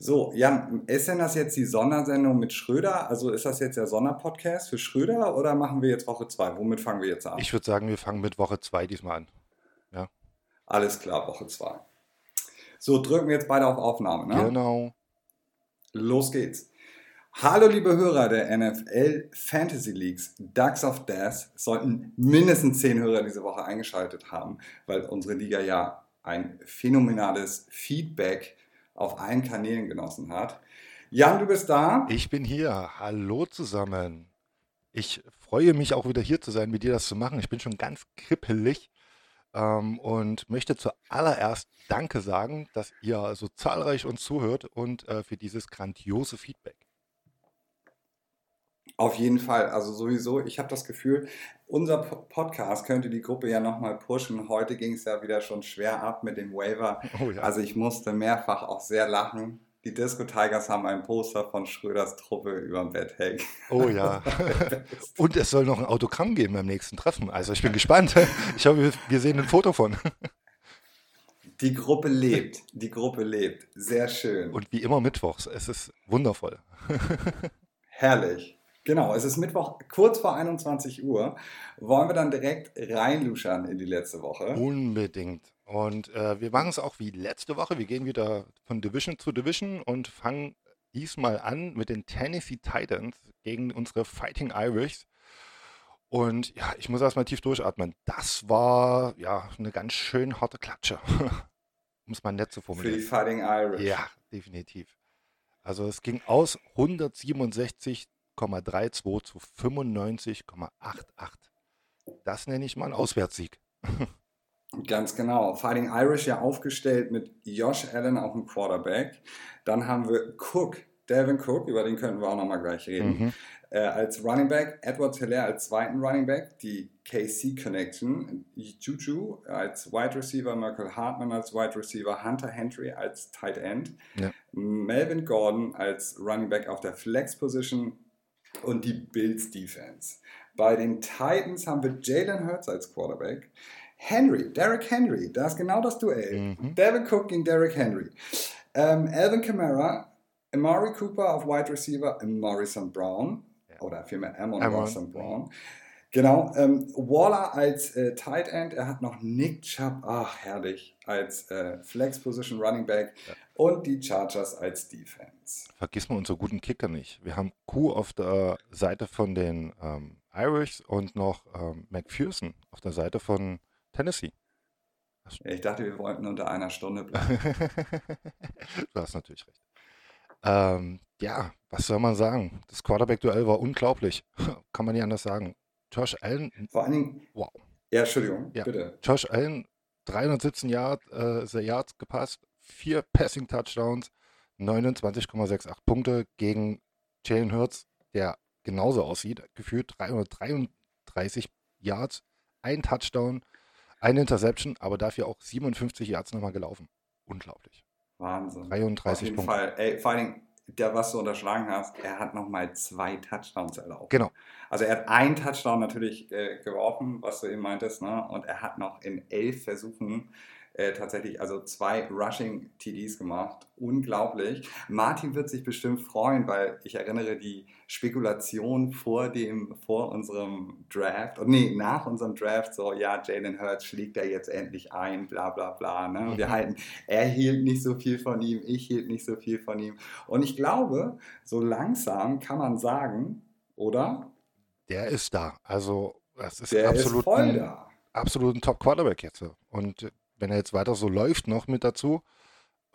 So, Jan, ist denn das jetzt die Sondersendung mit Schröder? Also ist das jetzt der Sonderpodcast für Schröder oder machen wir jetzt Woche 2? Womit fangen wir jetzt an? Ich würde sagen, wir fangen mit Woche 2 diesmal an. Ja. Alles klar, Woche 2. So, drücken wir jetzt beide auf Aufnahme, ne? Genau. Los geht's. Hallo liebe Hörer der NFL Fantasy Leagues, Ducks of Death sollten mindestens 10 Hörer diese Woche eingeschaltet haben, weil unsere Liga ja ein phänomenales Feedback auf allen Kanälen genossen hat. Jan, du bist da. Ich bin hier. Hallo zusammen. Ich freue mich auch wieder hier zu sein, mit dir das zu machen. Ich bin schon ganz krippelig ähm, und möchte zuallererst Danke sagen, dass ihr so zahlreich uns zuhört und äh, für dieses grandiose Feedback. Auf jeden Fall, also sowieso, ich habe das Gefühl, unser Podcast könnte die Gruppe ja nochmal pushen. Heute ging es ja wieder schon schwer ab mit dem Waiver. Oh ja. Also ich musste mehrfach auch sehr lachen. Die Disco Tigers haben ein Poster von Schröders Truppe über dem Bett hängen. Oh ja. Und es soll noch ein Autogramm geben beim nächsten Treffen. Also ich bin gespannt. Ich hoffe, wir sehen ein Foto von. Die Gruppe lebt. Die Gruppe lebt. Sehr schön. Und wie immer mittwochs. Es ist wundervoll. Herrlich. Genau, es ist Mittwoch kurz vor 21 Uhr. Wollen wir dann direkt reinluschern in die letzte Woche? Unbedingt. Und äh, wir machen es auch wie letzte Woche. Wir gehen wieder von Division zu Division und fangen diesmal an mit den Tennessee Titans gegen unsere Fighting Irish. Und ja, ich muss erstmal tief durchatmen. Das war ja eine ganz schön harte Klatsche. um es mal nett zu formulieren. Für die Fighting Irish. Ja, definitiv. Also es ging aus 167 95,32 zu 95,88. Das nenne ich mal einen Auswärtssieg. Ganz genau. Fighting Irish ja aufgestellt mit Josh Allen auf dem Quarterback. Dann haben wir Cook, Devin Cook, über den könnten wir auch nochmal gleich reden. Mhm. Äh, als Running Back, Edward Hilaire als zweiten Running Back, die KC Connection, Juju als Wide Receiver, Michael Hartman als Wide Receiver, Hunter Henry als Tight End, ja. Melvin Gordon als Running Back auf der Flex Position, und die Bills Defense. Bei den Titans haben wir Jalen Hurts als Quarterback. Henry, Derrick Henry, da ist genau das Duell. Mhm. Devin Cook gegen Derrick Henry. Ähm, Alvin Kamara, Amari Cooper auf Wide Receiver, Morrison Brown. Ja. Oder vielmehr Amon, Morrison Brown. Genau, ähm, Waller als äh, Tight End, er hat noch Nick Chubb, ach herrlich, als äh, Flex Position Running Back ja. und die Chargers als Defense. Vergiss mal unsere guten Kicker nicht. Wir haben Q auf der Seite von den ähm, Irish und noch ähm, McPherson auf der Seite von Tennessee. Ich dachte, wir wollten unter einer Stunde bleiben. du hast natürlich recht. Ähm, ja, was soll man sagen? Das Quarterback-Duell war unglaublich. Kann man nicht anders sagen. Josh Allen. Vor allen Dingen. Wow. Ja, Entschuldigung, ja. bitte. Josh Allen, 317 Yard, äh, Yards gepasst, vier Passing Touchdowns, 29,68 Punkte gegen Jalen Hurts, der genauso aussieht, gefühlt 333 Yards, ein Touchdown, eine Interception, aber dafür auch 57 Yards nochmal gelaufen. Unglaublich. Wahnsinn. 33 Auf jeden Punkte. Fall. Ey, vor allen Dingen, der, was du unterschlagen hast, er hat nochmal zwei Touchdowns erlaubt. Genau. Also er hat einen Touchdown natürlich äh, geworfen, was du eben meintest, ne? und er hat noch in elf Versuchen äh, tatsächlich also zwei Rushing TDs gemacht. Unglaublich. Martin wird sich bestimmt freuen, weil ich erinnere die Spekulation vor dem, vor unserem Draft, und nee, nach unserem Draft, so, ja, Jalen Hurts schlägt er jetzt endlich ein, bla bla bla. Ne? Wir halten, er hielt nicht so viel von ihm, ich hielt nicht so viel von ihm. Und ich glaube, so langsam kann man sagen, oder? Der ist da. Also, das ist Der absolut ist voll ein, da. absolut ein Top-Quarterback jetzt. Und wenn er jetzt weiter so läuft noch mit dazu,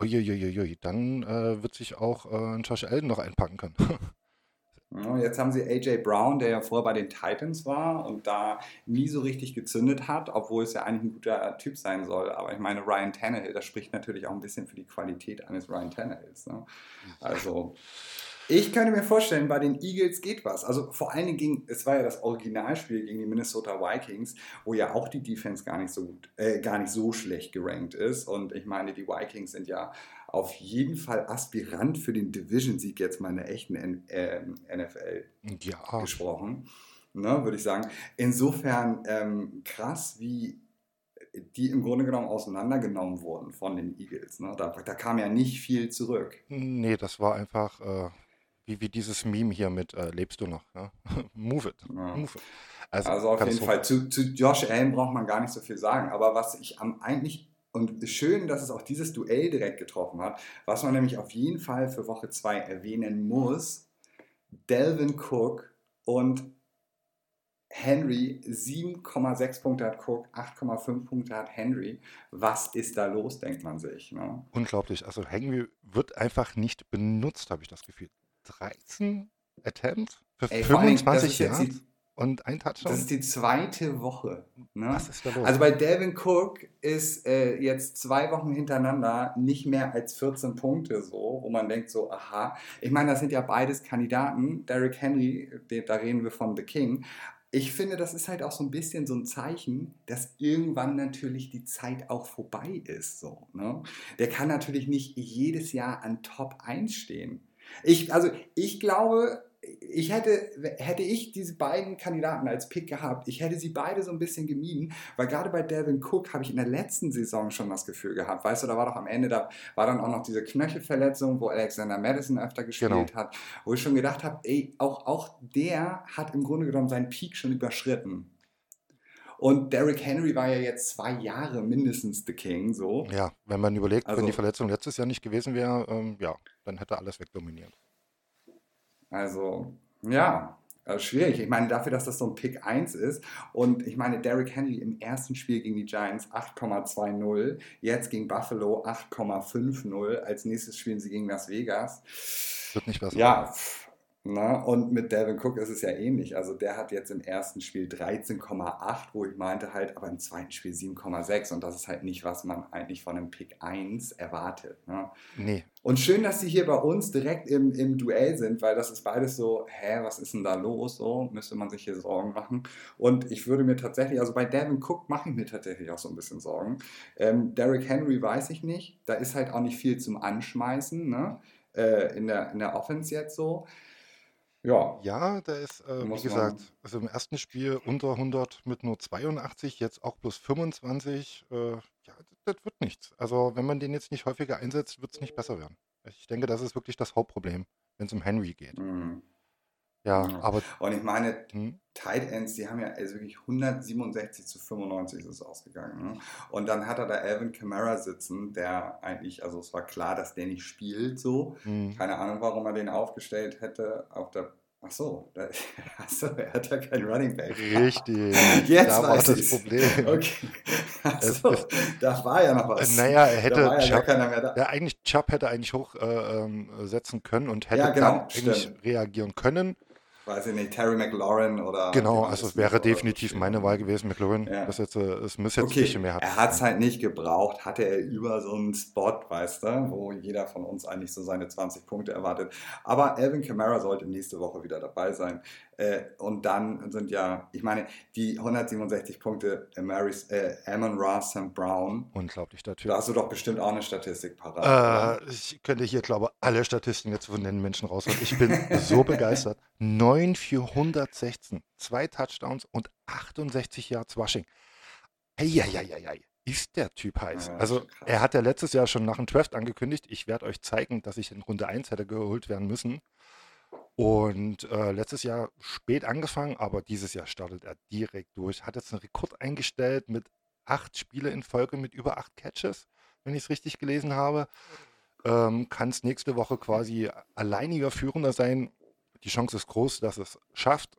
uiuiuiui, dann äh, wird sich auch äh, ein Josh Allen noch einpacken können. jetzt haben sie AJ Brown, der ja vorher bei den Titans war und da nie so richtig gezündet hat, obwohl es ja eigentlich ein guter Typ sein soll. Aber ich meine, Ryan Tannehill, das spricht natürlich auch ein bisschen für die Qualität eines Ryan Tannehills. Ne? Also. Ich könnte mir vorstellen, bei den Eagles geht was. Also vor allen Dingen ging, es war ja das Originalspiel gegen die Minnesota Vikings, wo ja auch die Defense gar nicht so gut, äh, gar nicht so schlecht gerankt ist. Und ich meine, die Vikings sind ja auf jeden Fall Aspirant für den Division-Sieg jetzt mal in der echten N äh, NFL ja. gesprochen, ne, würde ich sagen. Insofern ähm, krass, wie die im Grunde genommen auseinandergenommen wurden von den Eagles. Ne? Da, da kam ja nicht viel zurück. Nee, das war einfach äh, wie, wie dieses Meme hier mit äh, Lebst du noch? Ja? Move it. Ja. Move it. Also, also auf jeden Fall, zu, zu Josh Allen braucht man gar nicht so viel sagen. Aber was ich am eigentlich und schön, dass es auch dieses Duell direkt getroffen hat. Was man nämlich auf jeden Fall für Woche 2 erwähnen muss, Delvin Cook und Henry 7,6 Punkte hat Cook, 8,5 Punkte hat Henry. Was ist da los, denkt man sich. Ne? Unglaublich. Also Henry wird einfach nicht benutzt, habe ich das Gefühl. 13 Attempts für Ey, 25 Jahre und ein Touchdown. Das ist die zweite Woche. Ne? Was ist da los? Also bei Delvin Cook ist äh, jetzt zwei Wochen hintereinander nicht mehr als 14 Punkte so, wo man denkt so, aha. Ich meine, das sind ja beides Kandidaten. Derrick Henry, da reden wir von The King ich finde, das ist halt auch so ein bisschen so ein Zeichen, dass irgendwann natürlich die Zeit auch vorbei ist. So, ne? Der kann natürlich nicht jedes Jahr an Top 1 stehen. Ich, also ich glaube, ich hätte, hätte ich diese beiden Kandidaten als Pick gehabt, ich hätte sie beide so ein bisschen gemieden, weil gerade bei Devin Cook habe ich in der letzten Saison schon das Gefühl gehabt, weißt du, da war doch am Ende, da war dann auch noch diese Knöchelverletzung, wo Alexander Madison öfter gespielt genau. hat, wo ich schon gedacht habe, ey, auch, auch der hat im Grunde genommen seinen Peak schon überschritten. Und Derrick Henry war ja jetzt zwei Jahre mindestens The King, so. Ja, wenn man überlegt, also, wenn die Verletzung letztes Jahr nicht gewesen wäre, ähm, ja, dann hätte alles wegdominiert. Also, ja, also schwierig. Ich meine, dafür, dass das so ein Pick 1 ist und ich meine, Derrick Henry im ersten Spiel gegen die Giants 8,20, jetzt gegen Buffalo 8,50, als nächstes spielen sie gegen Las Vegas. Wird nicht besser. Ja, na, und mit Devin Cook ist es ja ähnlich. Also der hat jetzt im ersten Spiel 13,8, wo ich meinte halt, aber im zweiten Spiel 7,6 und das ist halt nicht, was man eigentlich von einem Pick 1 erwartet. Ne? Nee. Und schön, dass sie hier bei uns direkt im, im Duell sind, weil das ist beides so, hä, was ist denn da los? So müsste man sich hier Sorgen machen. Und ich würde mir tatsächlich, also bei Devin Cook mache ich mir tatsächlich auch so ein bisschen Sorgen. Ähm, Derrick Henry weiß ich nicht. Da ist halt auch nicht viel zum Anschmeißen, ne? Äh, in, der, in der Offense jetzt so. Ja. Ja, der ist, äh, wie gesagt, also im ersten Spiel unter 100 mit nur 82, jetzt auch plus 25. Äh, ja, das, das wird nichts. Also, wenn man den jetzt nicht häufiger einsetzt, wird es nicht besser werden. Ich denke, das ist wirklich das Hauptproblem, wenn es um Henry geht. Mhm. Ja, Ja. aber Und ich meine, hm? Tight Ends, die haben ja also wirklich 167 zu 95 ist es ausgegangen. Ne? Und dann hat er da Alvin Kamara sitzen, der eigentlich, also es war klar, dass der nicht spielt so. hm, Keine Ahnung, warum er den aufgestellt hätte auf der. Ach so, da, ach so, er hat ja keinen Running Back. richtig, Jetzt da war das. Problem. Okay. Ach Es ist, da war ja noch was. naja, er Da hätte war ja Chubb, keiner mehr da. ja, eigentlich Chubb hätte eigentlich hochsetzen äh, ähm, setzen können und Ja, hätte dann genau, eigentlich stimmt. reagieren können. Weiß ich nicht, Terry McLaurin oder Genau, also es wäre definitiv meine Wahl gewesen, McLaurin. Ja. Das jetzt, es muss jetzt ein Okay, bisschen mehr er Herz hat es halt nicht gebraucht, hatte er über so einen Spot, weißt du, wo jeder von uns eigentlich so seine 20 Punkte erwartet. Aber Alvin Kamara sollte nächste Woche wieder dabei sein. Äh, und dann sind ja, ich meine, die 167 Punkte Amaris, äh, Amon Ross St. Brown, Unglaublich, Typ. da hast du doch bestimmt auch eine Statistik parat? Äh, ich könnte hier, glaube ich, alle Statistiken jetzt von den Menschen rausholen. Ich bin so begeistert. 9 für 116, zwei Touchdowns und 68 Yards Rushing. Eieieiei, ist der Typ heiß. Ja, Also er hat ja letztes Jahr schon nach dem Draft angekündigt, ich werde euch zeigen, dass ich in Runde 1 hätte geholt werden müssen. Und äh, letztes Jahr spät angefangen, aber dieses Jahr startet er direkt durch. Hat jetzt einen Rekord eingestellt mit acht Spiele in Folge mit über acht Catches, wenn ich es richtig gelesen habe. Ähm, Kann es nächste Woche quasi alleiniger Führender sein. Die Chance ist groß, dass es schafft.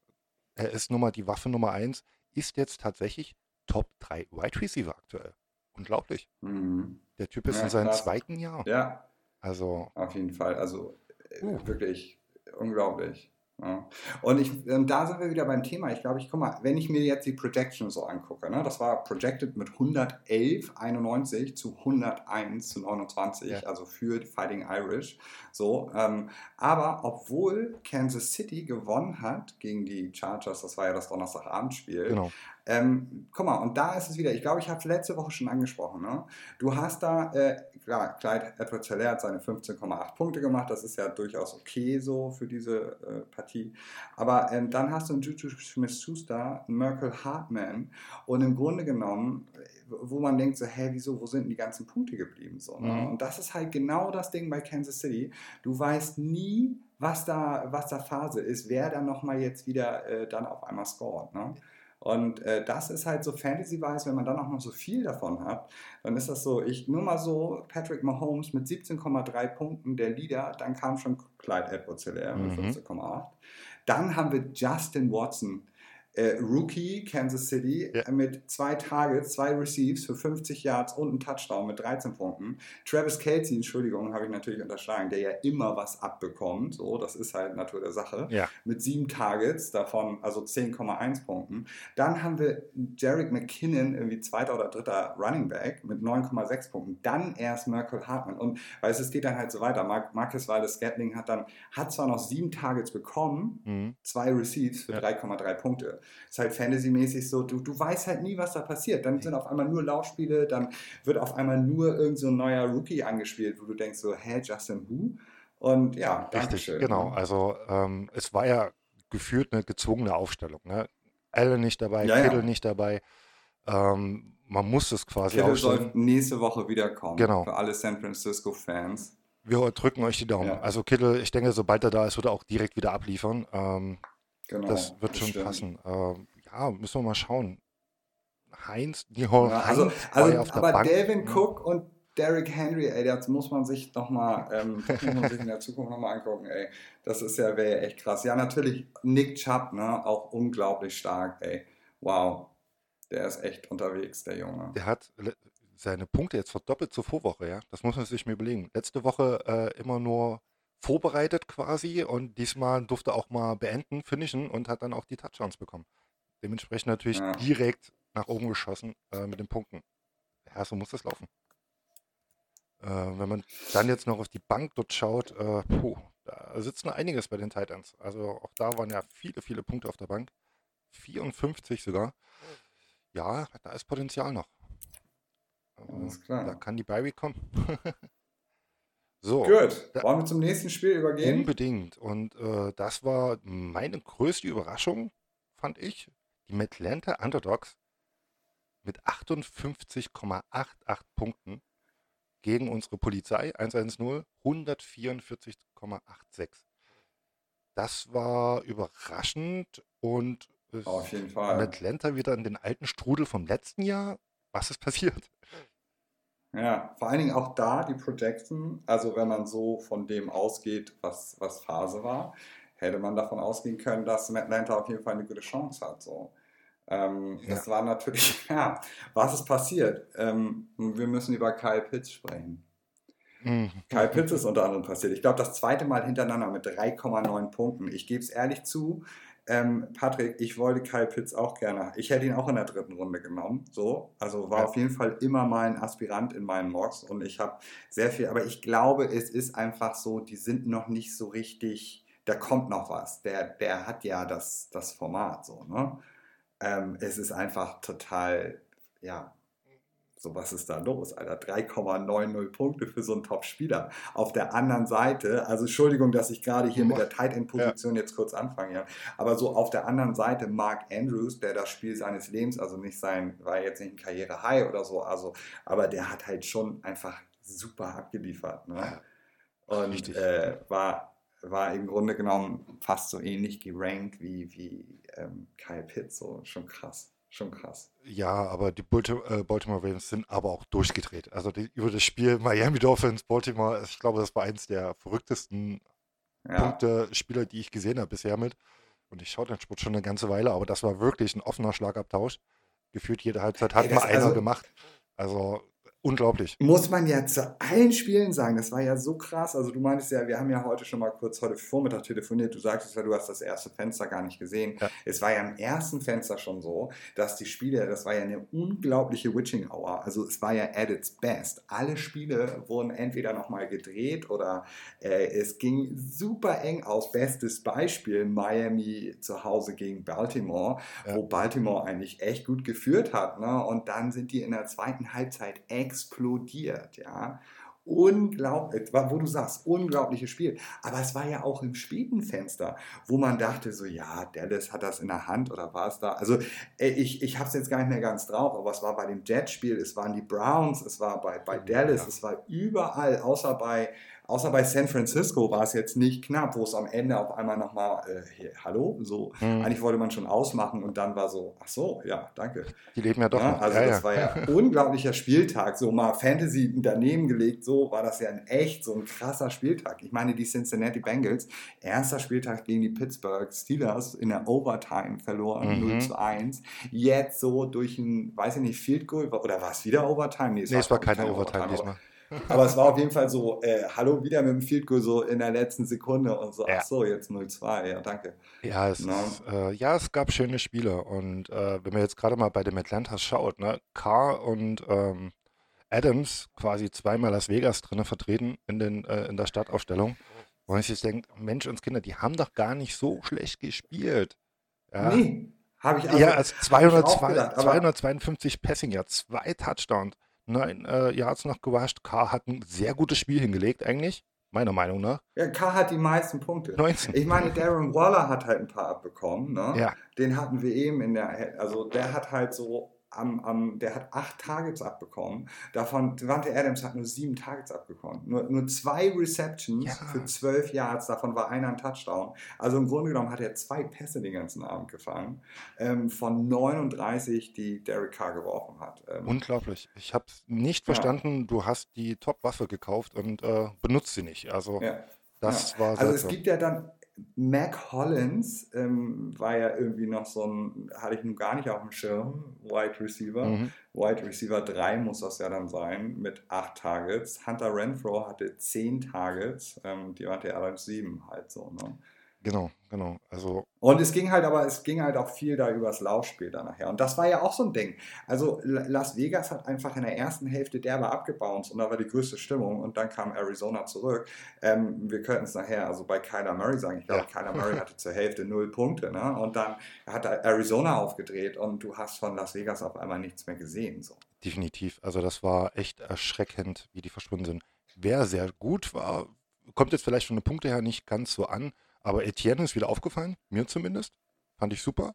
Er ist Nummer, die Waffe Nummer 1, ist jetzt tatsächlich Top 3 Wide Receiver aktuell. Unglaublich. Mhm. Der Typ ist Ja, in seinem zweiten Jahr. Ja, Also, auf jeden Fall. Also äh, uh, wirklich unglaublich. Ja. Und ich, ähm, da sind wir wieder beim Thema. Ich glaube, ich guck mal, wenn ich mir jetzt die Projection so angucke, ne, das war projected mit 111,91 zu 101 zu 29, ja, also für Fighting Irish. So, ähm, aber obwohl Kansas City gewonnen hat gegen die Chargers, das war ja das Donnerstagabendspiel, genau. ähm, guck mal, und da ist es wieder, ich glaube, ich habe es letzte Woche schon angesprochen, ne? Du hast da äh, klar, Clyde edwards hilaire hat seine 15,8 Punkte gemacht. Das ist ja durchaus okay so für diese äh, Partie. Aber ähm, dann hast du einen Juju Smith-Schuster, einen Merkel Hartman und im Grunde genommen, wo man denkt so, hä, wieso, wo sind die ganzen Punkte geblieben? So, ne? mhm. Und das ist halt genau das Ding bei Kansas City. Du weißt nie, was da, was da Phase ist, wer dann nochmal jetzt wieder äh, dann auf einmal scoret. Ne? Und äh, das ist halt so Fantasy-wise, wenn man dann auch noch so viel davon hat, dann ist das so, ich nur mal so, Patrick Mahomes mit 17,3 Punkten, der Leader, dann kam schon Clyde Edwards-Hilaire mit mhm. 15,8. Dann haben wir Justin Watson äh, Rookie Kansas City ja. mit zwei Targets, zwei Receives für 50 Yards und einen Touchdown mit 13 Punkten. Travis Kelsey, Entschuldigung, habe ich natürlich unterschlagen, der ja immer was abbekommt. So, das ist halt Natur der Sache. Ja. Mit sieben Targets, davon also 10,1 Punkten. Dann haben wir Jarek McKinnon, irgendwie zweiter oder dritter Running Back mit 9,6 Punkten. Dann erst Merkel Hartman. Und weil es geht dann halt so weiter. Mark, Marcus Waldes Scatling hat dann, hat zwar noch sieben Targets bekommen, mhm. zwei Receives für ja. 3,3 Punkte ist halt Fantasy-mäßig so, du, du weißt halt nie, was da passiert. Dann sind auf einmal nur Laufspiele, dann wird auf einmal nur irgend so ein neuer Rookie angespielt, wo du denkst so, hä, Justin Who? Und ja, Richtig, schön. genau. Also ähm, es war ja gefühlt eine gezwungene Aufstellung. Ne? Allen nicht dabei, ja, Kittle ja. nicht dabei. Ähm, man muss es quasi Kittle soll nächste Woche wiederkommen. Genau. Für alle San Francisco-Fans. Wir drücken euch die Daumen. Ja. Also Kittle, ich denke, sobald er da ist, wird er auch direkt wieder abliefern. Ähm, Genau, das wird schon stimmt. passen. Ähm, ja, müssen wir mal schauen. Heinz, die ja, also, also auf aber Bank, Delvin ne? Cook und Derrick Henry, ey, das muss man sich nochmal ähm, in der Zukunft nochmal angucken, ey. Das ist ja, wäre echt krass. Ja, natürlich Nick Chubb, ne, auch unglaublich stark, ey. Wow. Der ist echt unterwegs, der Junge. Der hat seine Punkte jetzt verdoppelt zur Vorwoche, ja. Das muss man sich mir überlegen. Letzte Woche äh, immer nur vorbereitet quasi und diesmal durfte auch mal beenden, finishen und hat dann auch die Touchdowns bekommen. Dementsprechend natürlich ja. direkt nach oben geschossen äh, mit den Punkten. Ja, so muss das laufen. Äh, wenn man dann jetzt noch auf die Bank dort schaut, äh, puh, da sitzt noch einiges bei den Titans. Also auch da waren ja viele, viele Punkte auf der Bank. 54 sogar. Ja, da ist Potenzial noch. Alles klar. Da kann die Bye kommen. So. Gut. Wollen wir zum nächsten Spiel übergehen? Unbedingt. Und äh, das war meine größte Überraschung, fand ich. Die Atlanta Underdogs mit 58,88 Punkten gegen unsere Polizei 110 144,86. Das war überraschend und auf jeden Fall. Atlanta wieder in den alten Strudel vom letzten Jahr. Was ist passiert? Ja, vor allen Dingen auch da die Projection, also wenn man so von dem ausgeht, was, was Phase war, hätte man davon ausgehen können, dass Atlanta auf jeden Fall eine gute Chance hat. So. Ähm, ja. Das war natürlich, ja, was ist passiert? Ähm, wir müssen über Kyle Pitts sprechen. Mhm. Kyle Pitts ist unter anderem passiert. Ich glaube, das zweite Mal hintereinander mit 3,9 Punkten. Ich gebe es ehrlich zu, ähm, Patrick, ich wollte Kyle Pitts auch gerne. Ich hätte ihn auch in der dritten Runde genommen. So, also war ja. auf jeden Fall immer mal ein Aspirant in meinen Mocks und ich habe sehr viel, aber ich glaube, es ist einfach so, die sind noch nicht so richtig, da kommt noch was. Der, der hat ja das, das Format so, ne? Ähm, es ist einfach total, ja, so, was ist da los, Alter? 3,90 Punkte für so einen Top-Spieler. Auf der anderen Seite, also Entschuldigung, dass ich gerade hier mit der Tight End-Position ja. jetzt kurz anfange, ja. Aber so auf der anderen Seite Mark Andrews, der das Spiel seines Lebens, also nicht sein, war jetzt nicht ein Karriere-High oder so, also, aber der hat halt schon einfach super abgeliefert. Ne? Und äh, war, war im Grunde genommen fast so ähnlich gerankt wie, wie ähm, Kyle Pitts, so schon krass. Schon krass. Ja, aber die äh, Baltimore Ravens sind aber auch durchgedreht. Also die, über das Spiel Miami Dolphins, Baltimore, ich glaube, das war eins der verrücktesten ja. Punkte-Spieler, die ich gesehen habe bisher mit. Und ich schaue den Sport schon eine ganze Weile, aber das war wirklich ein offener Schlagabtausch. Gefühlt jede Halbzeit hat Ey, mal einer also, gemacht. Also Unglaublich. Muss man ja zu allen Spielen sagen. Das war ja so krass. Also du meintest ja, wir haben ja heute schon mal kurz heute Vormittag telefoniert. Du sagtest ja, du hast das erste Fenster gar nicht gesehen. Ja. Es war ja im ersten Fenster schon so, dass die Spiele, das war ja eine unglaubliche Witching Hour. Also es war ja at its best. Alle Spiele wurden entweder nochmal gedreht oder äh, es ging super eng aus. Bestes Beispiel Miami zu Hause gegen Baltimore, ja. wo Baltimore eigentlich echt gut geführt hat. Ne? Und dann sind die in der zweiten Halbzeit extrem explodiert, ja. unglaublich, wo du sagst, unglaubliches Spiel. Aber es war ja auch im späten Fenster, wo man dachte so, ja, Dallas hat das in der Hand oder war es da? Also ich, ich habe es jetzt gar nicht mehr ganz drauf, aber es war bei dem Jet-Spiel, es waren die Browns, es war bei, bei Dallas, ja. es war überall, außer bei Außer bei San Francisco war es jetzt nicht knapp, wo es am Ende auf einmal nochmal, äh, hallo, so, mhm. eigentlich wollte man schon ausmachen und dann war so, ach so, ja, danke. Die leben ja doch ja, noch. Also ja, das ja. war ja ein unglaublicher Spieltag, so mal Fantasy daneben gelegt, so war das ja ein echt so ein krasser Spieltag. Ich meine, die Cincinnati Bengals, erster Spieltag gegen die Pittsburgh Steelers in der Overtime verloren, mhm. 0 zu 1. Jetzt so durch ein, weiß ich nicht, Field Goal, oder war es wieder Overtime? Nee, es, nee, war, es war keine Overtime, Overtime diesmal. Aber es war auf jeden Fall so, äh, hallo, wieder mit dem Field Goal so in der letzten Sekunde und so, ja. ach so, jetzt 0-2, ja, danke. Ja, es, ist, äh, ja, es gab schöne Spiele und äh, wenn man jetzt gerade mal bei dem Atlantas schaut, ne, Carr und ähm, Adams quasi zweimal Las Vegas drin vertreten in, den, äh, in der Startaufstellung. Und ich jetzt denke, Mensch, uns Kinder, die haben doch gar nicht so schlecht gespielt. Ja. Nee, habe ich also, Ja, also 202, gedacht, 252 Passing, ja, zwei Touchdowns neun äh, Yards noch gewascht. K hat ein sehr gutes Spiel hingelegt, eigentlich, meiner Meinung nach. Ja, K hat die meisten Punkte. 19. Ich meine, Darren Waller hat halt ein paar abbekommen. Ne? Ja. Den hatten wir eben in der, also der hat halt so am, am, der hat acht Targets abbekommen. Davon, Devante Adams hat nur sieben Targets abbekommen. Nur, nur zwei Receptions ja. für zwölf Yards, davon war einer ein Touchdown. Also im Grunde genommen hat er zwei Pässe den ganzen Abend gefangen, ähm, von 39, die Derek Carr geworfen hat. Ähm, Unglaublich. Ich habe nicht verstanden, ja. du hast die Top-Waffe gekauft und äh, benutzt sie nicht. Also ja. das war Also es gibt ja dann Mac Hollins ähm, war ja irgendwie noch so ein, hatte ich nun gar nicht auf dem Schirm, Wide Receiver. Mhm. Wide Receiver 3 muss das ja dann sein, mit 8 Targets. Hunter Renfro hatte 10 Targets, ähm, die hatte allerdings 7 halt so. Ne? Genau, genau. Also und es ging halt aber, es ging halt auch viel da übers Laufspiel dann nachher. Und das war ja auch so ein Ding. Also Las Vegas hat einfach in der ersten Hälfte derbe abgebounced und da war die größte Stimmung und dann kam Arizona zurück. Ähm, wir könnten es nachher also bei Kyler Murray sagen. Ich glaube, ja. Kyler Murray hatte zur Hälfte null Punkte. Ne? Und dann hat Arizona aufgedreht und du hast von Las Vegas auf einmal nichts mehr gesehen. So. Definitiv. Also das war echt erschreckend, wie die verschwunden sind. Wer sehr gut war, kommt jetzt vielleicht von den Punkten her nicht ganz so an, aber Etienne ist wieder aufgefallen, mir zumindest. Fand ich super.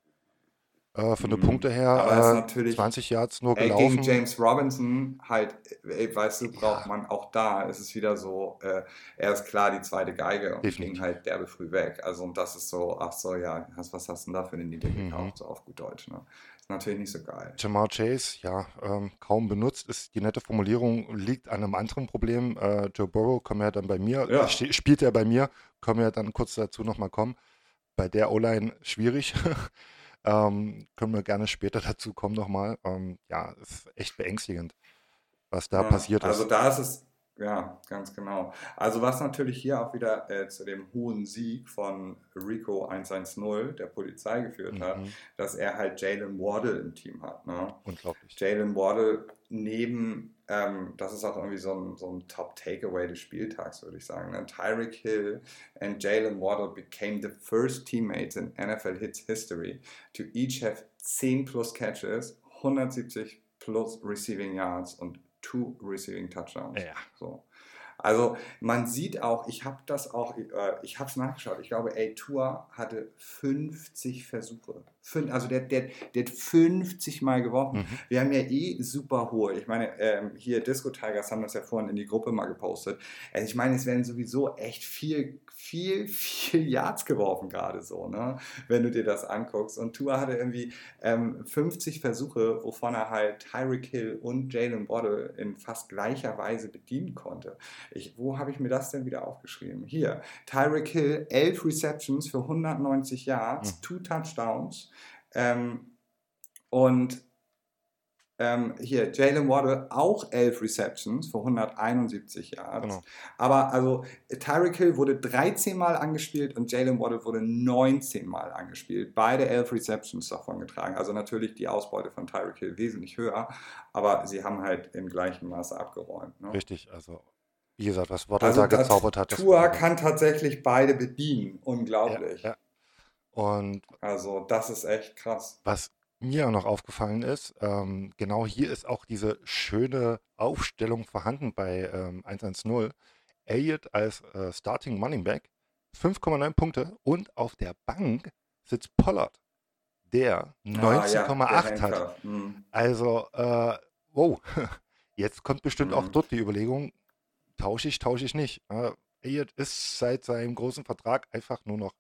Äh, von den mhm. Punkte her äh, 20 Yards nur gelaufen. Ey, gegen James Robinson halt, ey, weißt du, braucht ja. man auch da, ist es wieder so, äh, er ist klar die zweite Geige und Definitiv. ging halt derbe früh weg. Also und das ist so, ach so, ja, was hast du denn da für eine Niete mhm. gekauft, so auf gut Deutsch, ne? Natürlich nicht so geil. Jamar Chase, ja, ähm, kaum benutzt, ist die nette Formulierung, liegt an einem anderen Problem. Äh, Joe Burrow kommt ja dann bei mir, ja. spielt er bei mir, können wir dann kurz dazu nochmal kommen. Bei der O-Line schwierig. ähm, können wir gerne später dazu kommen nochmal. Ähm, ja, ist echt beängstigend, was da ja, passiert ist. Also da ist es, ja, ganz genau. Also was natürlich hier auch wieder äh, zu dem hohen Sieg von Rico 110 der Polizei geführt mhm. hat, dass er halt Jalen Wardle im Team hat. Ne? Unglaublich. Jalen Wardle neben, ähm, das ist auch irgendwie so ein, so ein Top-Takeaway des Spieltags, würde ich sagen. Ne? Tyreek Hill and Jalen Waddle became the first teammates in NFL Hits history to each have 10 plus catches, 170 plus receiving yards und two receiving touchdowns. Ja. So. Also man sieht auch, ich habe das auch, äh, ich habe es nachgeschaut, ich glaube, A Tour hatte 50 Versuche. also der, der, der hat 50 Mal geworfen. Mhm. Wir haben ja eh super hohe, ich meine, ähm, hier Disco Tigers haben das ja vorhin in die Gruppe mal gepostet. Also ich meine, es werden sowieso echt viel, viel, viel Yards geworfen gerade so, ne? wenn du dir das anguckst. Und Tour hatte irgendwie ähm, 50 Versuche, wovon er halt Tyreek Hill und Jalen Waddle in fast gleicher Weise bedienen konnte. Ich, wo habe ich mir das denn wieder aufgeschrieben? Hier, Tyreek Hill, 11 Receptions für 190 Yards, mhm. two Touchdowns. Ähm, und ähm, hier, Jalen Waddle auch 11 Receptions für 171 Yards. Genau. Aber also Tyreek Hill wurde 13 Mal angespielt und Jalen Waddle wurde 19 Mal angespielt. Beide 11 Receptions davon getragen. Also natürlich die Ausbeute von Tyreek Hill wesentlich höher, aber sie haben halt im gleichen Maße abgeräumt. Ne? Richtig, also wie gesagt, was Waddle also da gezaubert hat. Tour kann tatsächlich beide bedienen. Unglaublich. Ja, ja. Und also das ist echt krass. Was mir noch aufgefallen ist, ähm, genau hier ist auch diese schöne Aufstellung vorhanden bei ähm, 110. Elliott als äh, Starting Running Back, 5,9 Punkte und auf der Bank sitzt Pollard, der 19,8 ah, ja, hat. Mhm. Also, äh, wow, jetzt kommt bestimmt mhm. auch dort die Überlegung, tausche ich, tausche ich nicht. Äh, Elliott ist seit seinem großen Vertrag einfach nur noch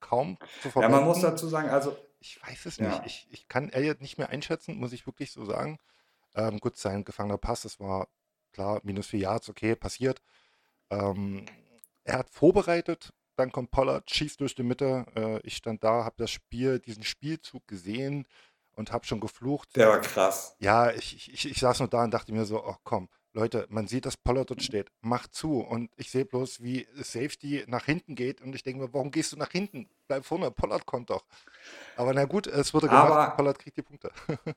kaum zu verwenden. Ja, man muss dazu sagen, also ich weiß es nicht. Ja. Ich, ich kann Elliot nicht mehr einschätzen, muss ich wirklich so sagen. Ähm, gut, sein gefangener Pass, das war klar, minus vier Yards, okay, passiert. Ähm, er hat vorbereitet, dann kommt Pollard, schießt durch die Mitte. Äh, ich stand da, habe das Spiel, diesen Spielzug gesehen und habe schon geflucht. Der war krass. Ja, ich, ich, ich saß nur da und dachte mir so, oh komm, Leute, man sieht, dass Pollard dort steht. Macht zu. Und ich sehe bloß, wie Safety nach hinten geht. Und ich denke mir, warum gehst du nach hinten? Bleib vorne, Pollard kommt doch. Aber na gut, es wurde gemacht, Aber, Pollard kriegt die Punkte.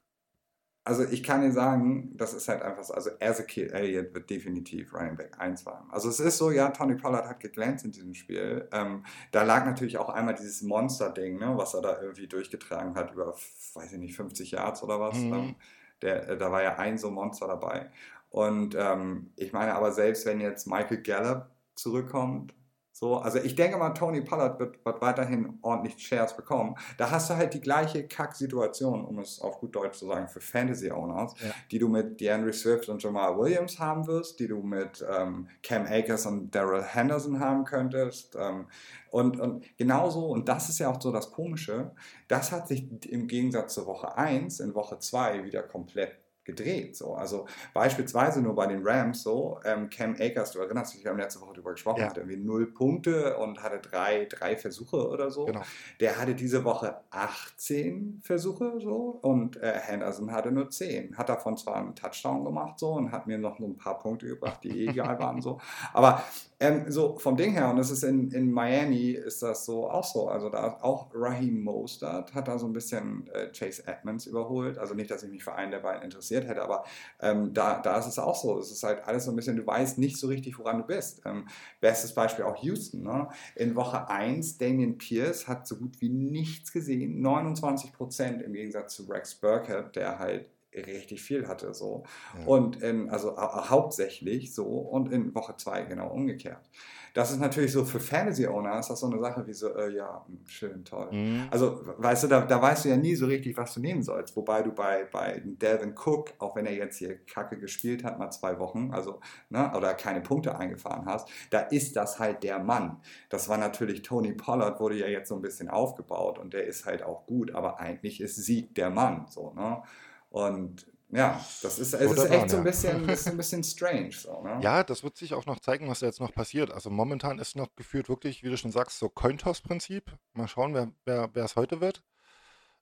also ich kann dir sagen, das ist halt einfach so. Also Ezekiel Elliott wird definitiv Running Back 1 waren. Also es ist so, ja, Tony Pollard hat geglänzt in diesem Spiel. Ähm, da lag natürlich auch einmal dieses Monster-Ding, ne, was er da irgendwie durchgetragen hat über, weiß ich nicht, 50 Yards oder was. Mhm. Ähm, der, äh, da war ja ein so Monster dabei. Und ähm, ich meine aber selbst, wenn jetzt Michael Gallup zurückkommt, so, also ich denke mal, Tony Pollard wird, wird weiterhin ordentlich Shares bekommen. Da hast du halt die gleiche Kack-Situation, um es auf gut Deutsch zu sagen, für Fantasy-Owners, ja. die du mit DeAndre Swift und Jamal Williams haben wirst, die du mit ähm, Cam Akers und Daryl Henderson haben könntest. Ähm, und, und genauso, und das ist ja auch so das Komische, das hat sich im Gegensatz zur Woche 1 in Woche 2 wieder komplett gedreht. So. Also beispielsweise nur bei den Rams so, ähm, Cam Akers, du erinnerst dich, wir haben letzte Woche darüber gesprochen, ja. hatte irgendwie null Punkte und hatte drei, drei Versuche oder so. Genau. Der hatte diese Woche 18 Versuche so und äh, Henderson hatte nur 10. Hat davon zwar einen Touchdown gemacht so und hat mir noch ein paar Punkte gebracht, die egal waren so. Aber ähm, so vom Ding her, und das ist in, in Miami, ist das so auch so. Also da auch Raheem Mostert hat da so ein bisschen äh, Chase Edmonds überholt. Also nicht, dass ich mich für einen der beiden interessiert hätte, aber ähm, da, da ist es auch so. Es ist halt alles so ein bisschen, du weißt nicht so richtig, woran du bist. Ähm, bestes Beispiel auch Houston. Ne? In Woche 1, Damian Pierce hat so gut wie nichts gesehen. 29 Prozent im Gegensatz zu Rex Burkett, der halt richtig viel hatte. So. Ja. Und in, also hauptsächlich so und in Woche 2 genau umgekehrt. Das ist natürlich so für Fantasy-Owner ist das so eine Sache wie so, äh, ja, hm, schön, toll. Mhm. Also, weißt du, da, da weißt du ja nie so richtig, was du nehmen sollst. Wobei du bei, bei Devin Cook, auch wenn er jetzt hier Kacke gespielt hat, mal zwei Wochen, also, ne, oder keine Punkte eingefahren hast, da ist das halt der Mann. Das war natürlich Tony Pollard, wurde ja jetzt so ein bisschen aufgebaut und der ist halt auch gut, aber eigentlich ist Sieg der Mann, so, ne? Und ja, das ist, es ist echt so ein bisschen, ist ein bisschen strange. So, ne? Ja, das wird sich auch noch zeigen, was da jetzt noch passiert. Also momentan ist noch geführt wirklich, wie du schon sagst, so Cointoss-Prinzip. Mal schauen, wer, wer, wer es heute wird.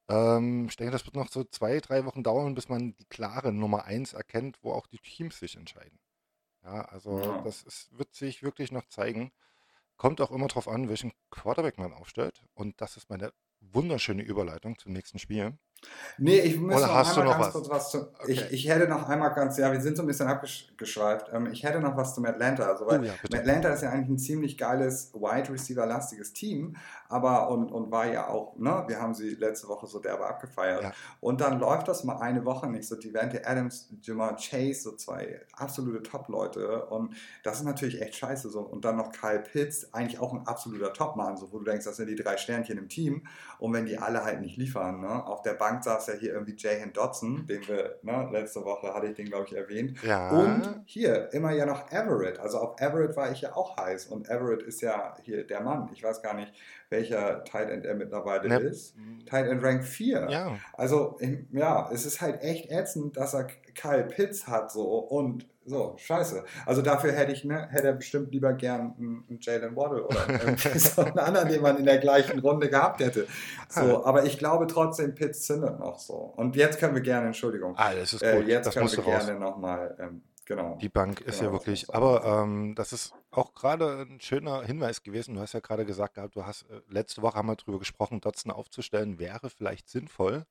Ähm, ich denke, das wird noch so zwei, drei Wochen dauern, bis man die klare Nummer eins erkennt, wo auch die Teams sich entscheiden. Ja, also ja. das ist, wird sich wirklich noch zeigen. Kommt auch immer darauf an, welchen Quarterback man aufstellt. Und das ist meine wunderschöne Überleitung zum nächsten Spiel. Nee, ich muss noch einmal ganz was? kurz was zu. Okay. Ich, ich hätte noch einmal ganz, ja, wir sind so ein bisschen abgeschweift. Ähm, ich hätte noch was zum Atlanta. Also, weil oh, ja, Atlanta ist ja eigentlich ein ziemlich geiles Wide Receiver-lastiges Team, aber und, und war ja auch, ne, wir haben sie letzte Woche so derbe abgefeiert. Ja. Und dann läuft das mal eine Woche nicht. So Devante Adams, Jamar Chase, so zwei absolute Top-Leute. Und das ist natürlich echt scheiße. So. Und dann noch Kyle Pitts, eigentlich auch ein absoluter Top-Mann, so, wo du denkst, das sind die drei Sternchen im Team. Und wenn die alle halt nicht liefern, ne, auf der Bank Bank saß ja hier irgendwie Jahan Dodson, den wir, ne, letzte Woche hatte ich den, glaube ich, erwähnt. Ja. Und hier immer ja noch Everett. Also auf Everett war ich ja auch heiß. Und Everett ist ja hier der Mann. Ich weiß gar nicht, welcher Tight End er mittlerweile ne. ist. Tight End Rank 4. Ja. Also, ja, es ist halt echt ätzend, dass er Kyle Pitts hat so und so, scheiße. Also dafür hätte ich, ne, hätte er bestimmt lieber gern einen, Jalen Waddle oder so einen anderen, den man in der gleichen Runde gehabt hätte. So, aber ich glaube trotzdem, Pitts zündet noch so. Und jetzt können wir gerne, Entschuldigung. Ah, das ist äh, gut. Äh, jetzt das können wir gerne nochmal ähm, Genau. Die Bank ist genau, ja wirklich, aber ähm, das ist auch gerade ein schöner Hinweis gewesen. Du hast ja gerade gesagt gehabt, du hast, äh, letzte Woche haben wir darüber gesprochen, Dotson aufzustellen, wäre vielleicht sinnvoll.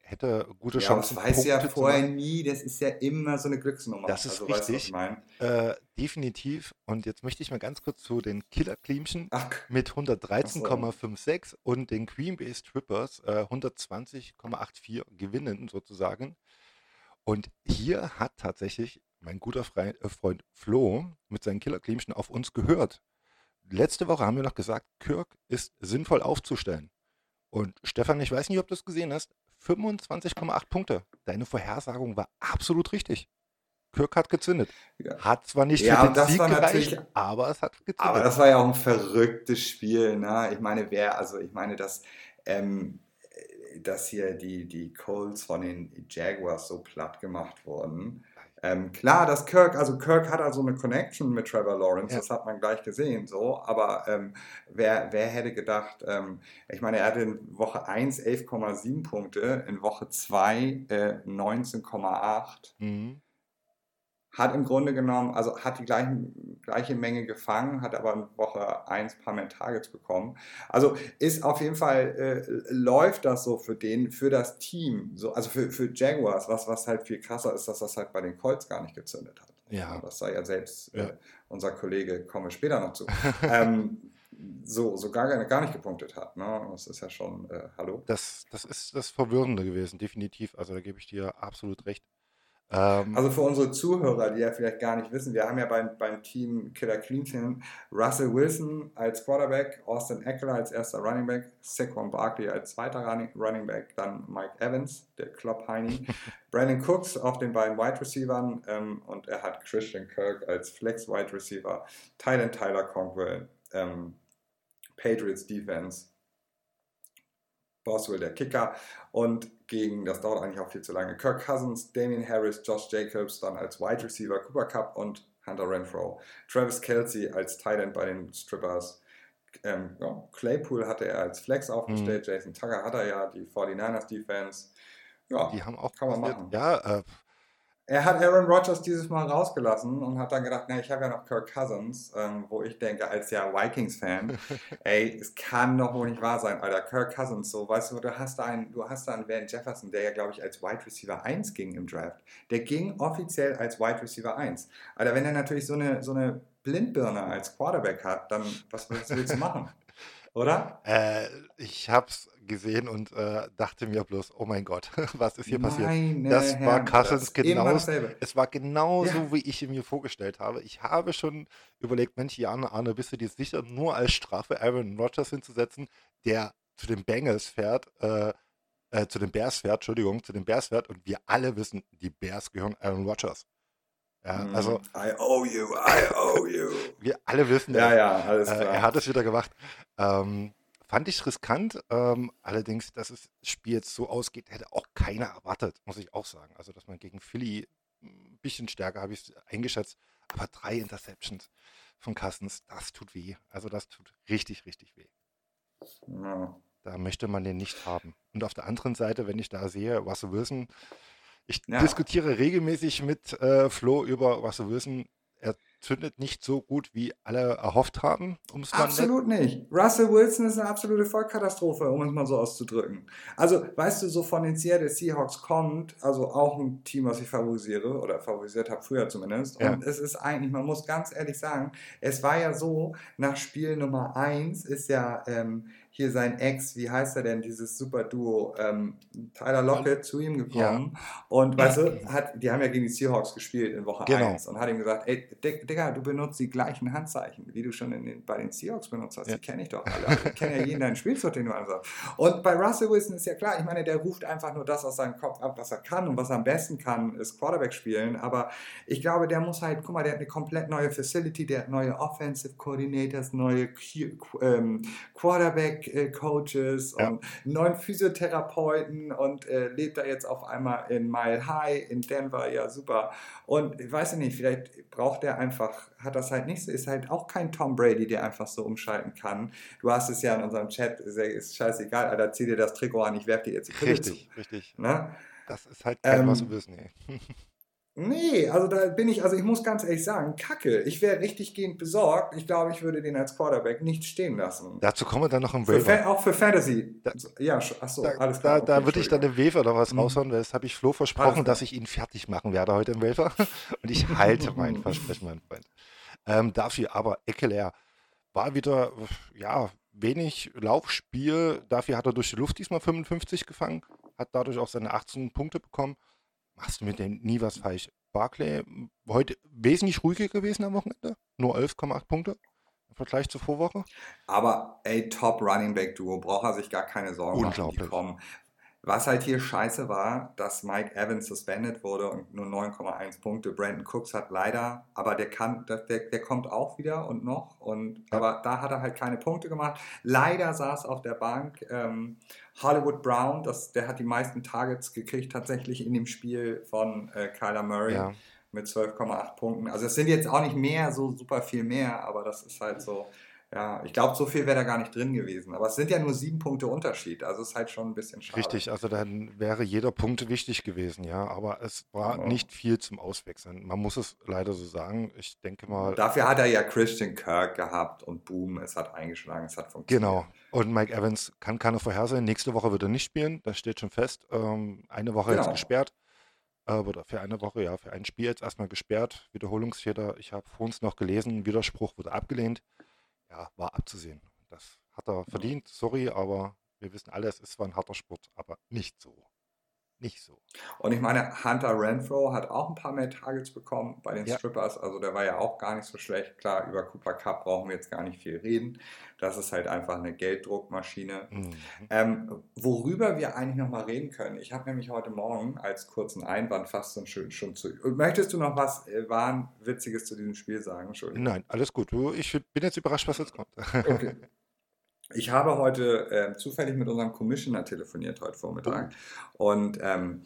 hätte gute Ja, Chancen, das weiß Punkte ja vorher nie, das ist ja immer so eine Glücksnummer. Das ist Also richtig, äh, definitiv. Und jetzt möchte ich mal ganz kurz zu den Killer-Cleamchen Ach, mit ach so. 113,56 und den Green Bay Strippers äh, 120,84 gewinnen sozusagen. Und hier hat tatsächlich mein guter äh, Freund Flo mit seinen Killer-Cleamchen auf uns gehört. Letzte Woche haben wir noch gesagt, Kirk ist sinnvoll aufzustellen. Und Stefan, ich weiß nicht, ob du es gesehen hast, 25,8 Punkte. Deine Vorhersagung war absolut richtig. Kirk hat gezündet. Hat zwar nicht Ja, für den Sieg gereicht, aber es hat Aber gezündet. das war ja auch ein verrücktes Spiel, ne? Ich meine, wer, also ich meine, dass, ähm, dass hier die, die Colts von den Jaguars so platt gemacht wurden. Ähm, klar, dass Kirk, also Kirk hat also eine Connection mit Trevor Lawrence, Ja. das hat man gleich gesehen, so, aber ähm, wer, wer hätte gedacht, ähm, ich meine, er hatte in Woche 1 11,7 Punkte, in Woche 2 äh, 19,8 Mhm. Hat im Grunde genommen, also hat die gleichen, gleiche Menge gefangen, hat aber in Woche 1 ein paar mehr Targets bekommen. Also ist auf jeden Fall, äh, läuft das so für den, für das Team, so, also für, für Jaguars, was, was halt viel krasser ist, dass das halt bei den Colts gar nicht gezündet hat. Ja. Das sei ja selbst Ja. Äh, unser Kollege, kommen wir später noch zu, ähm, so, so gar, gar nicht gepunktet hat. Ne? Das ist ja schon, äh, hallo? Das, das ist das Verwirrende gewesen, definitiv. Also da gebe ich dir absolut recht. Ähm, Also für unsere Zuhörer, die ja vielleicht gar nicht wissen, wir haben ja beim, beim Team Killer Clean Russell Wilson als Quarterback, Austin Eckler als erster Running Back, Saquon Barkley als zweiter Running, Running Back, dann Mike Evans, der Klopp Heini, Brandon Cooks auf den beiden Wide Receivern ähm, und er hat Christian Kirk als Flex Wide Receiver, Tyler Tyler Conquell, ähm, Patriots Defense, Boswell der Kicker und gegen, das dauert eigentlich auch viel zu lange, Kirk Cousins, Damian Harris, Josh Jacobs dann als Wide Receiver, Cooper Cup und Hunter Renfro. Travis Kelsey als Tight End bei den Strippers. Ähm, ja, Claypool hatte er als Flex aufgestellt, Jason Tucker hat er ja, die 49ers Defense. Ja, die haben auch kann man passiert. machen. Ja, äh, er hat Aaron Rodgers dieses Mal rausgelassen und hat dann gedacht, na, ich habe ja noch Kirk Cousins, ähm, wo ich denke, als ja Vikings-Fan, ey, es kann doch wohl nicht wahr sein, Alter, Kirk Cousins, so, weißt du, du hast da einen, du hast da einen Van Jefferson, der ja, glaube ich, als Wide Receiver 1 ging im Draft. Der ging offiziell als Wide Receiver 1. Alter, wenn er natürlich so eine, so eine Blindbirne als Quarterback hat, dann, was, was willst du machen? Oder? äh, ich habe es gesehen und äh, dachte mir bloß, oh mein Gott, was ist hier passiert? Meine Das war Herren, Cousins das genau. Es war genauso, Ja. wie ich ihn mir vorgestellt habe. Ich habe schon überlegt, Mensch, Jana, Arne, bist du dir sicher, nur als Strafe Aaron Rodgers hinzusetzen, der zu den Bengals fährt, äh, äh, zu den Bears fährt, Entschuldigung, zu den Bears fährt und wir alle wissen, die Bears gehören Aaron Rodgers. Ja, also Mm, I owe you, I owe you. wir alle wissen, Ja, ja, alles Äh, klar. er hat es wieder gemacht. Ähm, fand ich riskant. Ähm, allerdings, dass das Spiel jetzt so ausgeht, hätte auch keiner erwartet, muss ich auch sagen. Also, dass man gegen Philly ein bisschen stärker, habe ich es eingeschätzt. Aber drei Interceptions von Cousins, das tut weh. Also, das tut richtig, richtig weh. Ja. Da möchte man den nicht haben. Und auf der anderen Seite, wenn ich da sehe, Russell Wilson, ich Ja. diskutiere regelmäßig mit äh, Flo über Russell Wilson. Er zündet nicht so gut, wie alle erhofft haben, mal nett Absolut nicht. Russell Wilson ist eine absolute Vollkatastrophe, um es mal so auszudrücken. Also, weißt du, so von den Seattle Seahawks kommt, also auch ein Team, was ich favorisiere oder favorisiert habe, früher zumindest. Ja. Und es ist eigentlich, man muss ganz ehrlich sagen, es war ja so, nach Spiel Nummer 1 ist ja ähm, hier sein Ex, wie heißt er denn, dieses super Duo, ähm, Tyler Lockett zu ihm gekommen. Und weißt du, hat, die haben ja gegen die Seahawks gespielt in Woche Genau. 1 und hat ihm gesagt, ey, Digga, du benutzt die gleichen Handzeichen, wie du schon in den, bei den Seahawks benutzt hast. Ja. Die kenne ich doch alle. Ich kenne ja jeden deinen Spielzug, den du ansagst. Und bei Russell Wilson ist ja klar, ich meine, der ruft einfach nur das aus seinem Kopf ab, was er kann und was er am besten kann, ist Quarterback spielen. Aber ich glaube, der muss halt, guck mal, der hat eine komplett neue Facility, der hat neue Offensive Coordinators, neue Q, ähm, Quarterback-Coaches Ja. und neuen Physiotherapeuten und äh, lebt da jetzt auf einmal in Mile High in Denver. Ja, super. Und ich weiß nicht, vielleicht braucht er einfach, hat das halt nicht so, ist halt auch kein Tom Brady, der einfach so umschalten kann. Du hast es ja in unserem Chat, ist, scheißegal, Alter, zieh dir das Trikot an, ich werf dir jetzt die Pille Richtig, richtig. zu. Ne? Das ist halt kein Ähm, Russell Wilson, ey. Nee, also da bin ich, also ich muss ganz ehrlich sagen, kacke. Ich wäre richtig gehend besorgt. Ich glaube, ich würde den als Quarterback nicht stehen lassen. Dazu kommen wir dann noch im Waiver. Auch für Fantasy. Da, ja, achso, alles klar. Da, da okay, würde ich dann im Waiver noch was mhm. raushauen, weil das habe ich Flo versprochen, dass ich ihn fertig machen werde heute im Waiver. Und ich halte mein Versprechen, mein Freund. Ähm, dafür aber Eckler war wieder, ja, wenig Laufspiel. Dafür hat er durch die Luft diesmal 55 gefangen, hat dadurch auch seine 18 Punkte bekommen machst du mit dem nie was falsch. Barclay heute wesentlich ruhiger gewesen am Wochenende, nur 11,8 Punkte im Vergleich zur Vorwoche. Aber ey, Top Running Back Duo, braucht er sich gar keine Sorgen machen, die kommen. Was halt hier scheiße war, dass Mike Evans suspended wurde und nur 9,1 Punkte. Brandon Cooks hat leider, aber der kann, der, der kommt auch wieder und noch. Und, ja. Aber da hat er halt keine Punkte gemacht. Leider saß auf der Bank ähm, Hollywood Brown, das, der hat die meisten Targets gekriegt tatsächlich in dem Spiel von äh, Kyler Murray. Ja. Mit 12,8 Punkten. Also es sind jetzt auch nicht mehr so super viel mehr, aber das ist halt so. Ja, ich glaube, so viel wäre da gar nicht drin gewesen. Aber es sind ja nur sieben Punkte Unterschied. Also es ist halt schon ein bisschen schade. Richtig, also dann wäre jeder Punkt wichtig gewesen, ja. Aber es war ja. nicht viel zum Auswechseln. Man muss es leider so sagen. Ich denke mal. Dafür hat er ja Christian Kirk gehabt und boom, es hat eingeschlagen, es hat funktioniert. Genau. Und Mike Evans kann keine vorhersehen. Nächste Woche wird er nicht spielen, das steht schon fest. Ähm, eine Woche genau. jetzt gesperrt. Äh, oder für eine Woche, ja, für ein Spiel jetzt erstmal gesperrt. Wiederholungsfehler. Ich habe vor uns noch gelesen, Widerspruch wurde abgelehnt ja, war abzusehen. Das hat er verdient, sorry, aber wir wissen alle, es ist zwar ein harter Sport, aber nicht so. Nicht so. Und ich meine, Hunter Renfro hat auch ein paar mehr Targets bekommen bei den ja. Strippers. Also der war ja auch gar nicht so schlecht. Klar, über Cooper Cup brauchen wir jetzt gar nicht viel reden. Das ist halt einfach eine Gelddruckmaschine. Mhm. Ähm, worüber wir eigentlich nochmal reden können. Ich habe nämlich heute Morgen als kurzen Einwand fast schon, schon zu. Möchtest du noch was äh, Wahnwitziges zu diesem Spiel sagen? Entschuldigung. Nein, alles gut. Ich bin jetzt überrascht, was jetzt kommt. Okay. Ich habe heute äh, zufällig mit unserem Commissioner telefoniert heute Vormittag und ähm,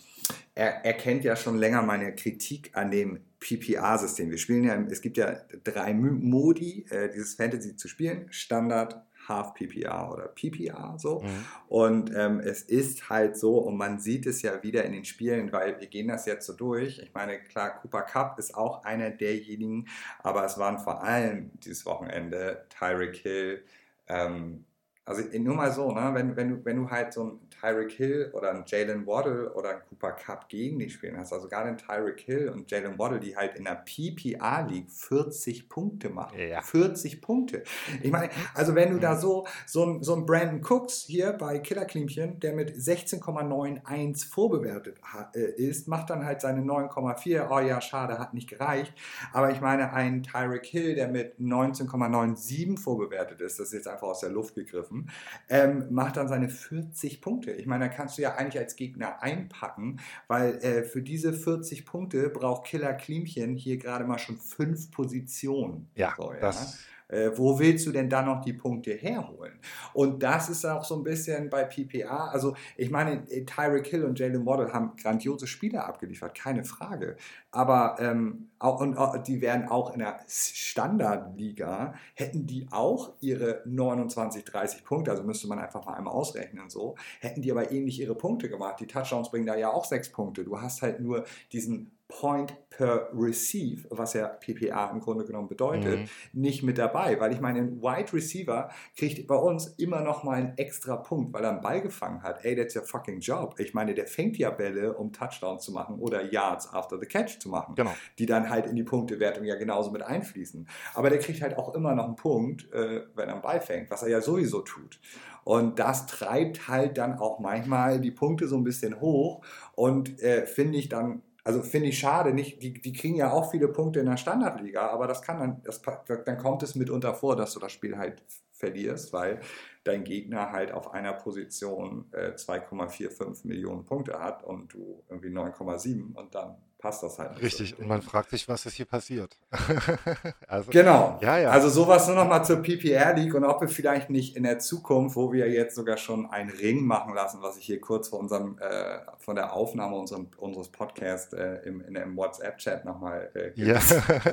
er, er, kennt ja schon länger meine Kritik an dem PPA-System. Wir spielen ja, es gibt ja drei Modi, äh, dieses Fantasy zu spielen: Standard, Half PPA oder PPA so. Mhm. Und ähm, es ist halt so, und man sieht es ja wieder in den Spielen, weil wir gehen das jetzt so durch. Ich meine, klar, Cooper Cup ist auch einer derjenigen, aber es waren vor allem dieses Wochenende Tyreek Hill, ähm, also nur mal so, ne? wenn, wenn, du, wenn du halt so einen Tyreek Hill oder einen Jalen Waddle oder einen Cooper Cup gegen dich spielen hast, also gerade einen Tyreek Hill und Jalen Waddle, die halt in der PPA League 40 Punkte machen. Ja. 40 Punkte. Ich meine, also wenn du da mhm. so, so, ein, so ein Brandon Cooks hier bei Killerklimpchen, der mit 16,91 vorbewertet äh, ist, macht dann halt seine 9,4. Oh ja, schade, hat nicht gereicht. Aber ich meine, ein Tyreek Hill, der mit 19,97 vorbewertet ist, das ist jetzt einfach aus der Luft gegriffen, ähm, macht dann seine 40 Punkte. Ich meine, da kannst du ja eigentlich als Gegner einpacken, weil äh, für diese 40 Punkte braucht Killer Klimchen hier gerade mal schon fünf Positionen. Ja, so, ja? das äh, wo willst du denn dann noch die Punkte herholen? Und das ist auch so ein bisschen bei PPA. Also, ich meine, Tyreek Hill und Jalen Waddle haben grandiose Spiele abgeliefert, keine Frage. Aber ähm, auch, und auch, die werden auch in der Standardliga, hätten die auch ihre 29, 30 Punkte, also müsste man einfach mal einmal ausrechnen so, hätten die aber ähnlich ihre Punkte gemacht. Die Touchdowns bringen da ja auch sechs Punkte. Du hast halt nur diesen Point per Receive, was ja PPA im Grunde genommen bedeutet, mhm. nicht mit dabei, weil ich meine, ein Wide Receiver kriegt bei uns immer noch mal einen extra Punkt, weil er einen Ball gefangen hat. Ey, that's your fucking job. Ich meine, der fängt ja Bälle, um Touchdowns zu machen oder Yards after the catch zu machen, genau. die dann halt in die Punktewertung ja genauso mit einfließen. Aber der kriegt halt auch immer noch einen Punkt, äh, wenn er einen Ball fängt, was er ja sowieso tut. Und das treibt halt dann auch manchmal die Punkte so ein bisschen hoch und äh, finde ich dann also finde ich schade, nicht, die, die kriegen ja auch viele Punkte in der Standardliga, aber das kann dann, das, dann kommt es mitunter vor, dass du das Spiel halt verlierst, weil dein Gegner halt auf einer Position äh, 2,45 Millionen Punkte hat und du irgendwie 9,7 und dann passt das halt. Richtig, so. und man fragt sich, was ist hier passiert. also, genau. Ja, ja. Also sowas nur noch mal zur PPR League und ob wir vielleicht nicht in der Zukunft, wo wir jetzt sogar schon einen Ring machen lassen, was ich hier kurz vor unserem, äh, von der Aufnahme unserem, unseres Podcasts äh, im, in dem WhatsApp-Chat nochmal äh, ja.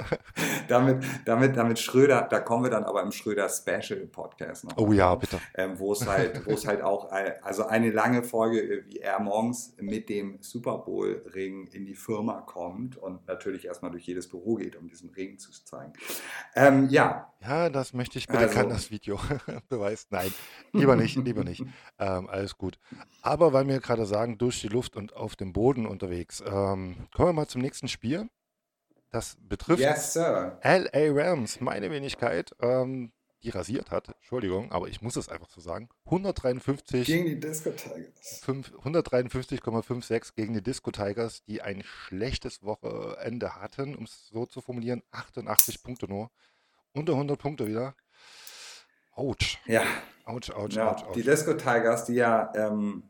damit, damit, damit Schröder, da kommen wir dann aber im Schröder Special Podcast noch. Oh ja, bitte. Ähm, wo es halt, wo es halt auch, also eine lange Folge, wie er morgens mit dem Super Bowl Ring in die Firma kommt und natürlich erstmal durch jedes Büro geht, um diesen Ring zu zeigen. Ähm, ja. Ja, das möchte ich bitte, also, kann das Video beweist. Nein, lieber nicht, lieber nicht. Ähm, alles gut. Aber weil wir gerade sagen, durch die Luft und auf dem Boden unterwegs, ähm, kommen wir mal zum nächsten Spiel. Das betrifft yes, LA Rams, meine Wenigkeit, ähm, die rasiert hat. Entschuldigung, aber ich muss es einfach so sagen. 153 gegen die Disco Tigers. 153,56 gegen die Disco Tigers, die ein schlechtes Wochenende hatten, um es so zu formulieren. 88 Punkte nur. Unter 100 Punkte wieder. Autsch. Ja. Autsch, autsch, ja, autsch, Die Disco Tigers, die ja ähm,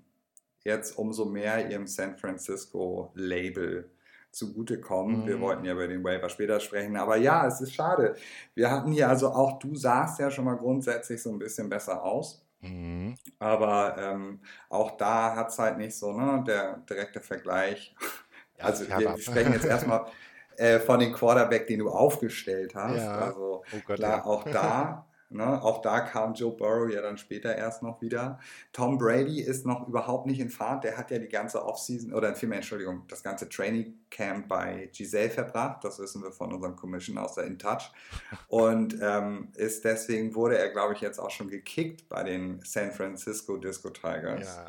jetzt umso mehr ihrem San Francisco Label zugutekommen. Mhm. Wir wollten ja über den Waiver später sprechen, aber ja, es ist schade. Wir hatten hier, also auch du sahst ja schon mal grundsätzlich so ein bisschen besser aus. Mhm. Aber ähm, auch da hat es halt nicht so, ne, der direkte Vergleich. Ja, also wir sprechen jetzt erstmal äh, von dem Quarterback, den du aufgestellt hast. Ja. Also oh Gott, klar, ja. auch da Ne? Auch da kam Joe Burrow ja dann später erst noch wieder. Tom Brady ist noch überhaupt nicht in Fahrt. Der hat ja die ganze Offseason, oder vielmehr, Entschuldigung, das ganze Training Camp bei Giselle verbracht. Das wissen wir von unserem Commission aus der InTouch. Und ähm, ist deswegen wurde er, glaube ich, jetzt auch schon gekickt bei den San Francisco Disco Tigers. Ja.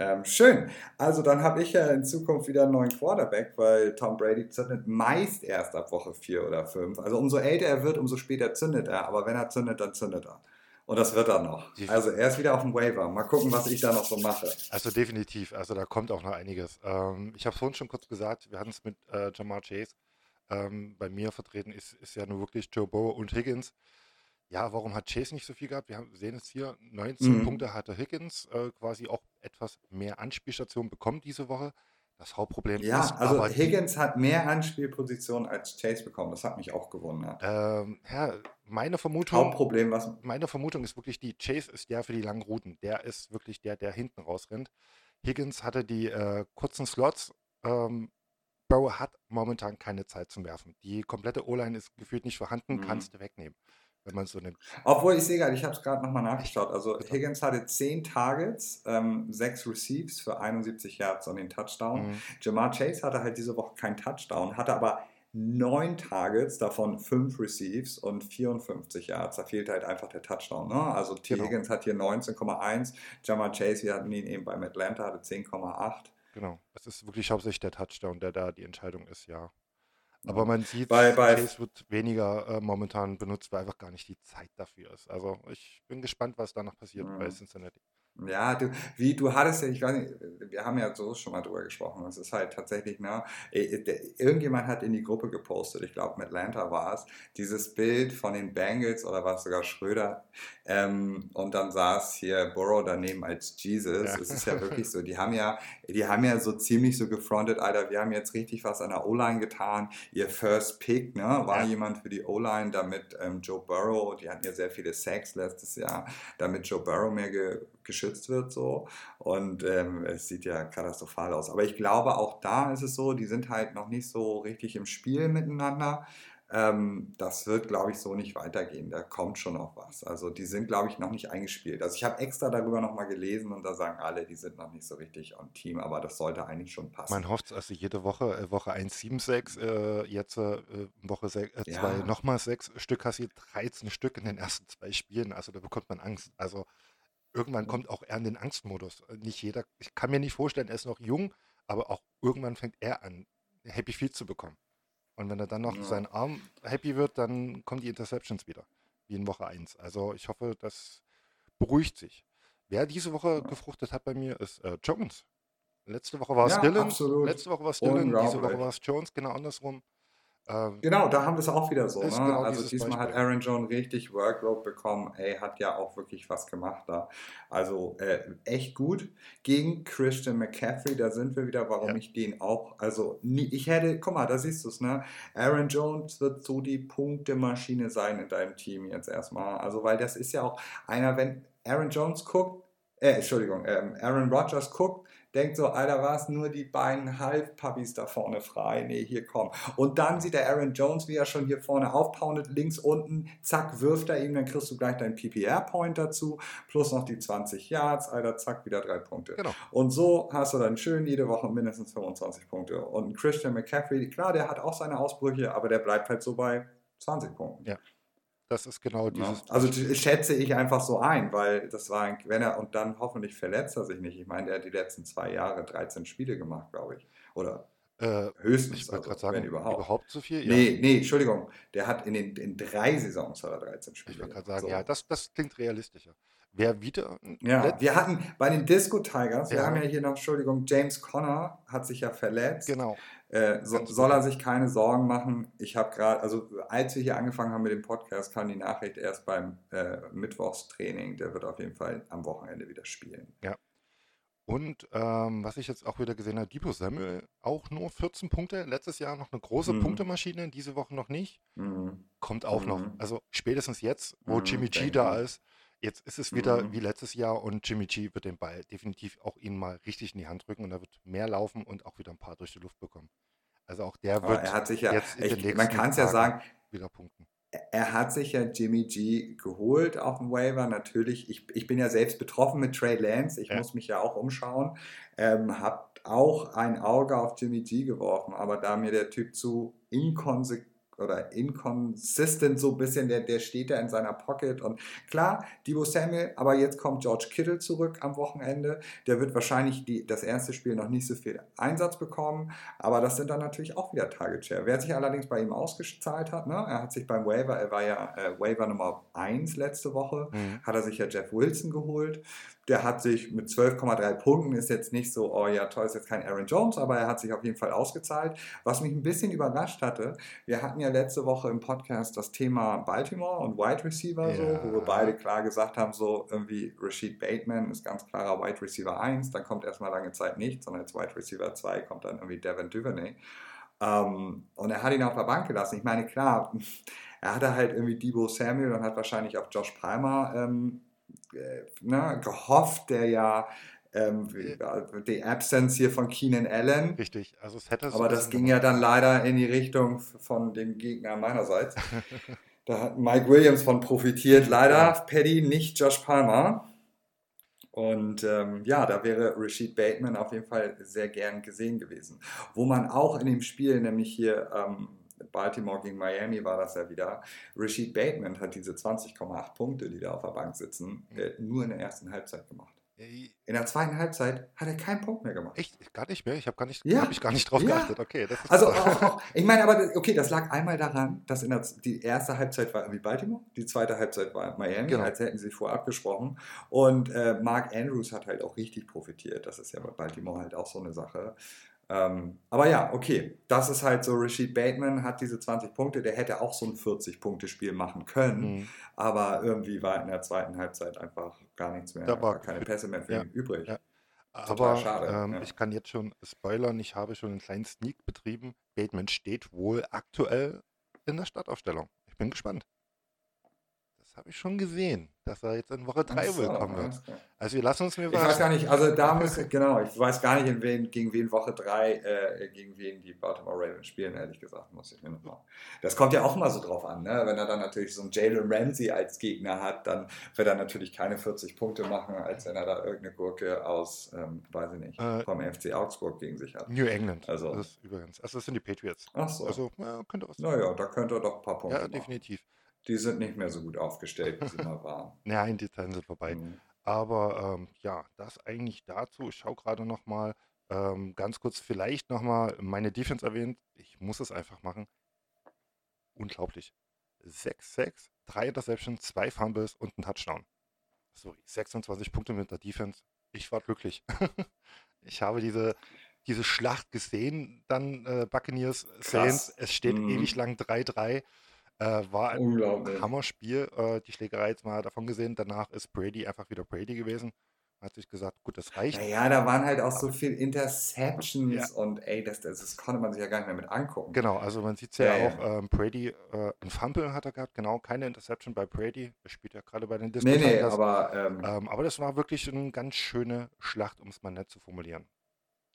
Ähm, schön. Also dann habe ich ja in Zukunft wieder einen neuen Quarterback, weil Tom Brady zündet meist erst ab Woche 4 oder 5. Also umso älter er wird, umso später zündet er. Aber wenn er zündet, dann zündet er. Und das wird er noch. Also er ist wieder auf dem Waiver. Mal gucken, was ich da noch so mache. Also definitiv. Also da kommt auch noch einiges. Ähm, ich habe vorhin schon kurz gesagt, wir hatten es mit äh, Jamar Chase. Ähm, bei mir vertreten ist, ist ja nur wirklich Joe Burrow und Higgins. Ja, warum hat Chase nicht so viel gehabt? Wir haben, sehen es hier, 19 mhm. Punkte hatte Higgins, äh, quasi auch etwas mehr Anspielstation bekommen diese Woche. Das Hauptproblem ja, ist. also Higgins hat mehr Anspielpositionen als Chase bekommen. Das hat mich auch gewundert. Ähm, ja, meine Vermutung. Hauptproblem, was? Meine Vermutung ist wirklich die, Chase ist der für die langen Routen. Der ist wirklich der, der hinten rausrennt. Higgins hatte die äh, kurzen Slots. Ähm, Burrow hat momentan keine Zeit zum Werfen. Die komplette O-Line ist gefühlt nicht vorhanden, mhm. kannst du wegnehmen wenn man so nimmt. Obwohl, ich sehe gerade, ich habe es gerade nochmal nachgeschaut. Also Higgins hatte 10 Targets, ähm, 6 Receives für 71 Yards und den Touchdown. Mhm. Jamar Chase hatte halt diese Woche keinen Touchdown, hatte aber 9 Targets, davon 5 Receives und 54 Yards. Da fehlt halt einfach der Touchdown. Ne? Also T. Genau. Higgins hat hier 19,1, Jamar Chase, wir hatten ihn eben beim Atlanta, hatte 10,8. Genau, es ist wirklich hauptsächlich der Touchdown, der da die Entscheidung ist, ja. Aber man sieht, bei, bei Case wird weniger äh, momentan benutzt, weil einfach gar nicht die Zeit dafür ist. Also ich bin gespannt, was da noch passiert mhm. bei Cincinnati. Ja, du, wie du hattest ja, ich weiß nicht, wir haben ja so schon mal drüber gesprochen. Es ist halt tatsächlich, ne, irgendjemand hat in die Gruppe gepostet, ich glaube, mit Atlanta war es, dieses Bild von den Bengals oder war es sogar Schröder. Ähm, und dann saß hier Burrow daneben als Jesus. Ja. Es ist ja wirklich so, die haben ja, die haben ja so ziemlich so gefrontet, Alter, wir haben jetzt richtig was an der O-Line getan. Ihr First Pick, ne, war ja. jemand für die O-Line, damit ähm, Joe Burrow, die hatten ja sehr viele Sacks letztes Jahr, damit Joe Burrow mehr ge geschützt wird so. Und ähm, es sieht ja katastrophal aus. Aber ich glaube, auch da ist es so, die sind halt noch nicht so richtig im Spiel miteinander. Ähm, das wird, glaube ich, so nicht weitergehen. Da kommt schon noch was. Also die sind, glaube ich, noch nicht eingespielt. Also ich habe extra darüber nochmal gelesen und da sagen alle, die sind noch nicht so richtig on Team, aber das sollte eigentlich schon passen. Man hofft also jede Woche, äh, Woche 1, 7, 6, äh, jetzt äh, Woche 2 äh, ja. nochmal 6 Stück kassiert, 13 Stück in den ersten zwei Spielen. Also da bekommt man Angst. Also irgendwann kommt auch er in den Angstmodus. Nicht jeder, ich kann mir nicht vorstellen, er ist noch jung, aber auch irgendwann fängt er an, Happy Feet zu bekommen. Und wenn er dann noch ja. sein Arm happy wird, dann kommen die Interceptions wieder, wie in Woche 1. Also ich hoffe, das beruhigt sich. Wer diese Woche gefruchtet hat bei mir, ist äh, Jones. Letzte Woche war es ja, Dylan. Absolut. Letzte Woche war es Dylan, diese Woche war es Jones, genau andersrum. Ähm, genau, da haben wir es auch wieder so. Ne? Genau also diesmal Beispiel. hat Aaron Jones richtig Workload bekommen. Ey, hat ja auch wirklich was gemacht da. Also äh, echt gut. Gegen Christian McCaffrey, da sind wir wieder, warum ja. ich den auch, also nie, ich hätte, guck mal, da siehst du es, ne? Aaron Jones wird so die Punktemaschine sein in deinem Team jetzt erstmal. Also, weil das ist ja auch einer, wenn Aaron Jones guckt, äh, Entschuldigung, ähm, Aaron Rodgers guckt, denkt so, Alter, was, nur die beiden Halbpuppies da vorne frei, nee, hier komm. Und dann sieht der Aaron Jones, wie er schon hier vorne aufpoundet, links unten, zack, wirft er ihm, dann kriegst du gleich deinen PPR-Point dazu, plus noch die 20 Yards, Alter, zack, wieder drei Punkte. Genau. Und so hast du dann schön jede Woche mindestens 25 Punkte. Und Christian McCaffrey, klar, der hat auch seine Ausbrüche, aber der bleibt halt so bei 20 Punkten. Ja. Das ist genau dieses. Ja. Also schätze ich einfach so ein, weil das war ein, wenn er und dann hoffentlich verletzt er sich nicht. Ich meine, der hat die letzten zwei Jahre 13 Spiele gemacht, glaube ich. Oder äh, höchstens, ich also, sagen, wenn überhaupt. Überhaupt so viel? Ja. Nee, nee, Entschuldigung. Der hat in, den, in drei Saisons hat er 13 Spiele. Ich wollte gerade sagen, so. ja, das, das klingt realistischer. Wer wieder. Ja, wir hatten bei den Disco Tigers, ja. wir haben ja hier noch, Entschuldigung, James Conner hat sich ja verletzt. Genau. Äh, so, soll er sich keine Sorgen machen. Ich habe gerade, also als wir hier angefangen haben mit dem Podcast, kam die Nachricht erst beim äh, Mittwochstraining. Der wird auf jeden Fall am Wochenende wieder spielen. Ja. Und ähm, was ich jetzt auch wieder gesehen habe, Debo Samuel auch nur 14 Punkte. Letztes Jahr noch eine große mhm. Punktemaschine, diese Woche noch nicht. Mhm. Kommt auch mhm. noch. Also spätestens jetzt, wo mhm, Jimmy G da ist, Jetzt ist es wieder mhm. wie letztes Jahr und Jimmy G wird den Ball definitiv auch ihn mal richtig in die Hand drücken und er wird mehr laufen und auch wieder ein paar durch die Luft bekommen. Also auch der wird er hat sich ja, jetzt ich, man kann es ja sagen, wieder punkten. Er hat sich ja Jimmy G geholt auf dem Waiver. Natürlich, ich, ich bin ja selbst betroffen mit Trey Lance. Ich ja. muss mich ja auch umschauen. Ähm, hab auch ein Auge auf Jimmy G geworfen, aber da mir der Typ zu inkonsequent oder inconsistent so ein bisschen, der, der steht da in seiner Pocket und klar, Debo Samuel, aber jetzt kommt George Kittle zurück am Wochenende, der wird wahrscheinlich die, das erste Spiel noch nicht so viel Einsatz bekommen, aber das sind dann natürlich auch wieder Target Share. Wer sich allerdings bei ihm ausgezahlt hat, ne, er hat sich beim Waiver, er war ja äh, Waiver Nummer 1 letzte Woche, mhm. hat er sich ja Jeff Wilson geholt, der hat sich mit 12,3 Punkten, ist jetzt nicht so, oh ja, toll, ist jetzt kein Aaron Jones, aber er hat sich auf jeden Fall ausgezahlt. Was mich ein bisschen überrascht hatte, wir hatten ja letzte Woche im Podcast das Thema Baltimore und Wide Receiver, ja. so, wo wir beide klar gesagt haben, so irgendwie Rashid Bateman ist ganz klarer Wide Receiver 1, dann kommt erstmal lange Zeit nichts, sondern als Wide Receiver 2 kommt dann irgendwie Devin Duvernay. Um, und er hat ihn auf der Bank gelassen. Ich meine, klar, er hatte halt irgendwie Debo Samuel und hat wahrscheinlich auf Josh Palmer ähm, äh, ne, gehofft, der ja ähm, die Absence hier von Keenan Allen. Richtig, also es hätte Aber das ging ja dann leider in die Richtung von dem Gegner meinerseits. da hat Mike Williams von profitiert. Leider Paddy, nicht Josh Palmer. Und ähm, ja, da wäre Rashid Bateman auf jeden Fall sehr gern gesehen gewesen. Wo man auch in dem Spiel, nämlich hier ähm, Baltimore gegen Miami war das ja wieder. Rashid Bateman hat diese 20,8 Punkte, die da auf der Bank sitzen, äh, nur in der ersten Halbzeit gemacht. In der zweiten Halbzeit hat er keinen Punkt mehr gemacht. Echt? Gar nicht mehr? Ich habe gar nicht, ja. hab ich gar nicht drauf ja. geachtet. Okay, also auch, auch, ich meine, aber okay, das lag einmal daran, dass in der, die erste Halbzeit war irgendwie Baltimore, die zweite Halbzeit war Miami, genau. als hätten sie sich vorher abgesprochen. Und äh, Mark Andrews hat halt auch richtig profitiert. Das ist ja bei Baltimore halt auch so eine Sache. Ähm, aber ja, okay, das ist halt so, Rashid Bateman hat diese 20 Punkte, der hätte auch so ein 40-Punkte-Spiel machen können, mhm. aber irgendwie war in der zweiten Halbzeit einfach gar nichts mehr, da war keine Pässe mehr für ja, ihn übrig. Ja. Aber ähm, ja. ich kann jetzt schon spoilern, ich habe schon einen kleinen Sneak betrieben. Bateman steht wohl aktuell in der Startaufstellung. Ich bin gespannt habe ich schon gesehen, dass er jetzt in Woche 3 so, willkommen wird. Also wir lassen uns mir was. Ich weiß gar nicht, also da muss, genau, ich weiß gar nicht, wen, gegen wen Woche 3, äh, gegen wen die Baltimore Ravens spielen, ehrlich gesagt, muss ich mir nochmal. Das kommt ja auch mal so drauf an, ne? Wenn er dann natürlich so einen Jalen Ramsey als Gegner hat, dann wird er natürlich keine 40 Punkte machen, als wenn er da irgendeine Gurke aus, ähm, weiß ich nicht, äh, vom FC Augsburg gegen sich hat. New England. Also, das übrigens. Also das sind die Patriots. Ach so. Also, ja, könnte was. Naja, da könnte er doch ein paar Punkte Ja, definitiv. Machen die sind nicht mehr so gut aufgestellt, wie sie mal waren. Nein, die Zeiten sind vorbei. Mhm. Aber ähm, ja, das eigentlich dazu. Ich schaue gerade noch mal ähm, ganz kurz vielleicht noch mal meine Defense erwähnt. Ich muss es einfach machen. Unglaublich. 6-6, 3 Interceptions, 2 Fumbles und ein Touchdown. Sorry, 26 Punkte mit der Defense. Ich war glücklich. ich habe diese, diese Schlacht gesehen, dann äh, Buccaneers Saints. Es steht mhm. ewig lang 3-3. Äh, war ein Hammerspiel. Äh, die Schlägerei jetzt mal davon gesehen. Danach ist Brady einfach wieder Brady gewesen. hat sich gesagt, gut, das reicht. Naja, da waren halt auch so viele Interceptions ja. und ey, das, das, das, konnte man sich ja gar nicht mehr mit angucken. Genau, also man sieht es ja, ja, auch, ähm, Brady, äh, ein Fumble hat er gehabt, genau, keine Interception bei Brady. Er spielt ja gerade bei den Disco Nee, nee, aber. Ähm, ähm, aber das war wirklich eine ganz schöne Schlacht, um es mal nett zu formulieren.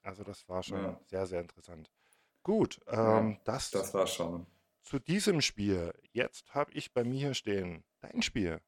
Also das war schon ja. sehr, sehr interessant. Gut, ähm, das, das war schon. Zu diesem Spiel. Jetzt habe ich bei mir hier stehen dein Spiel.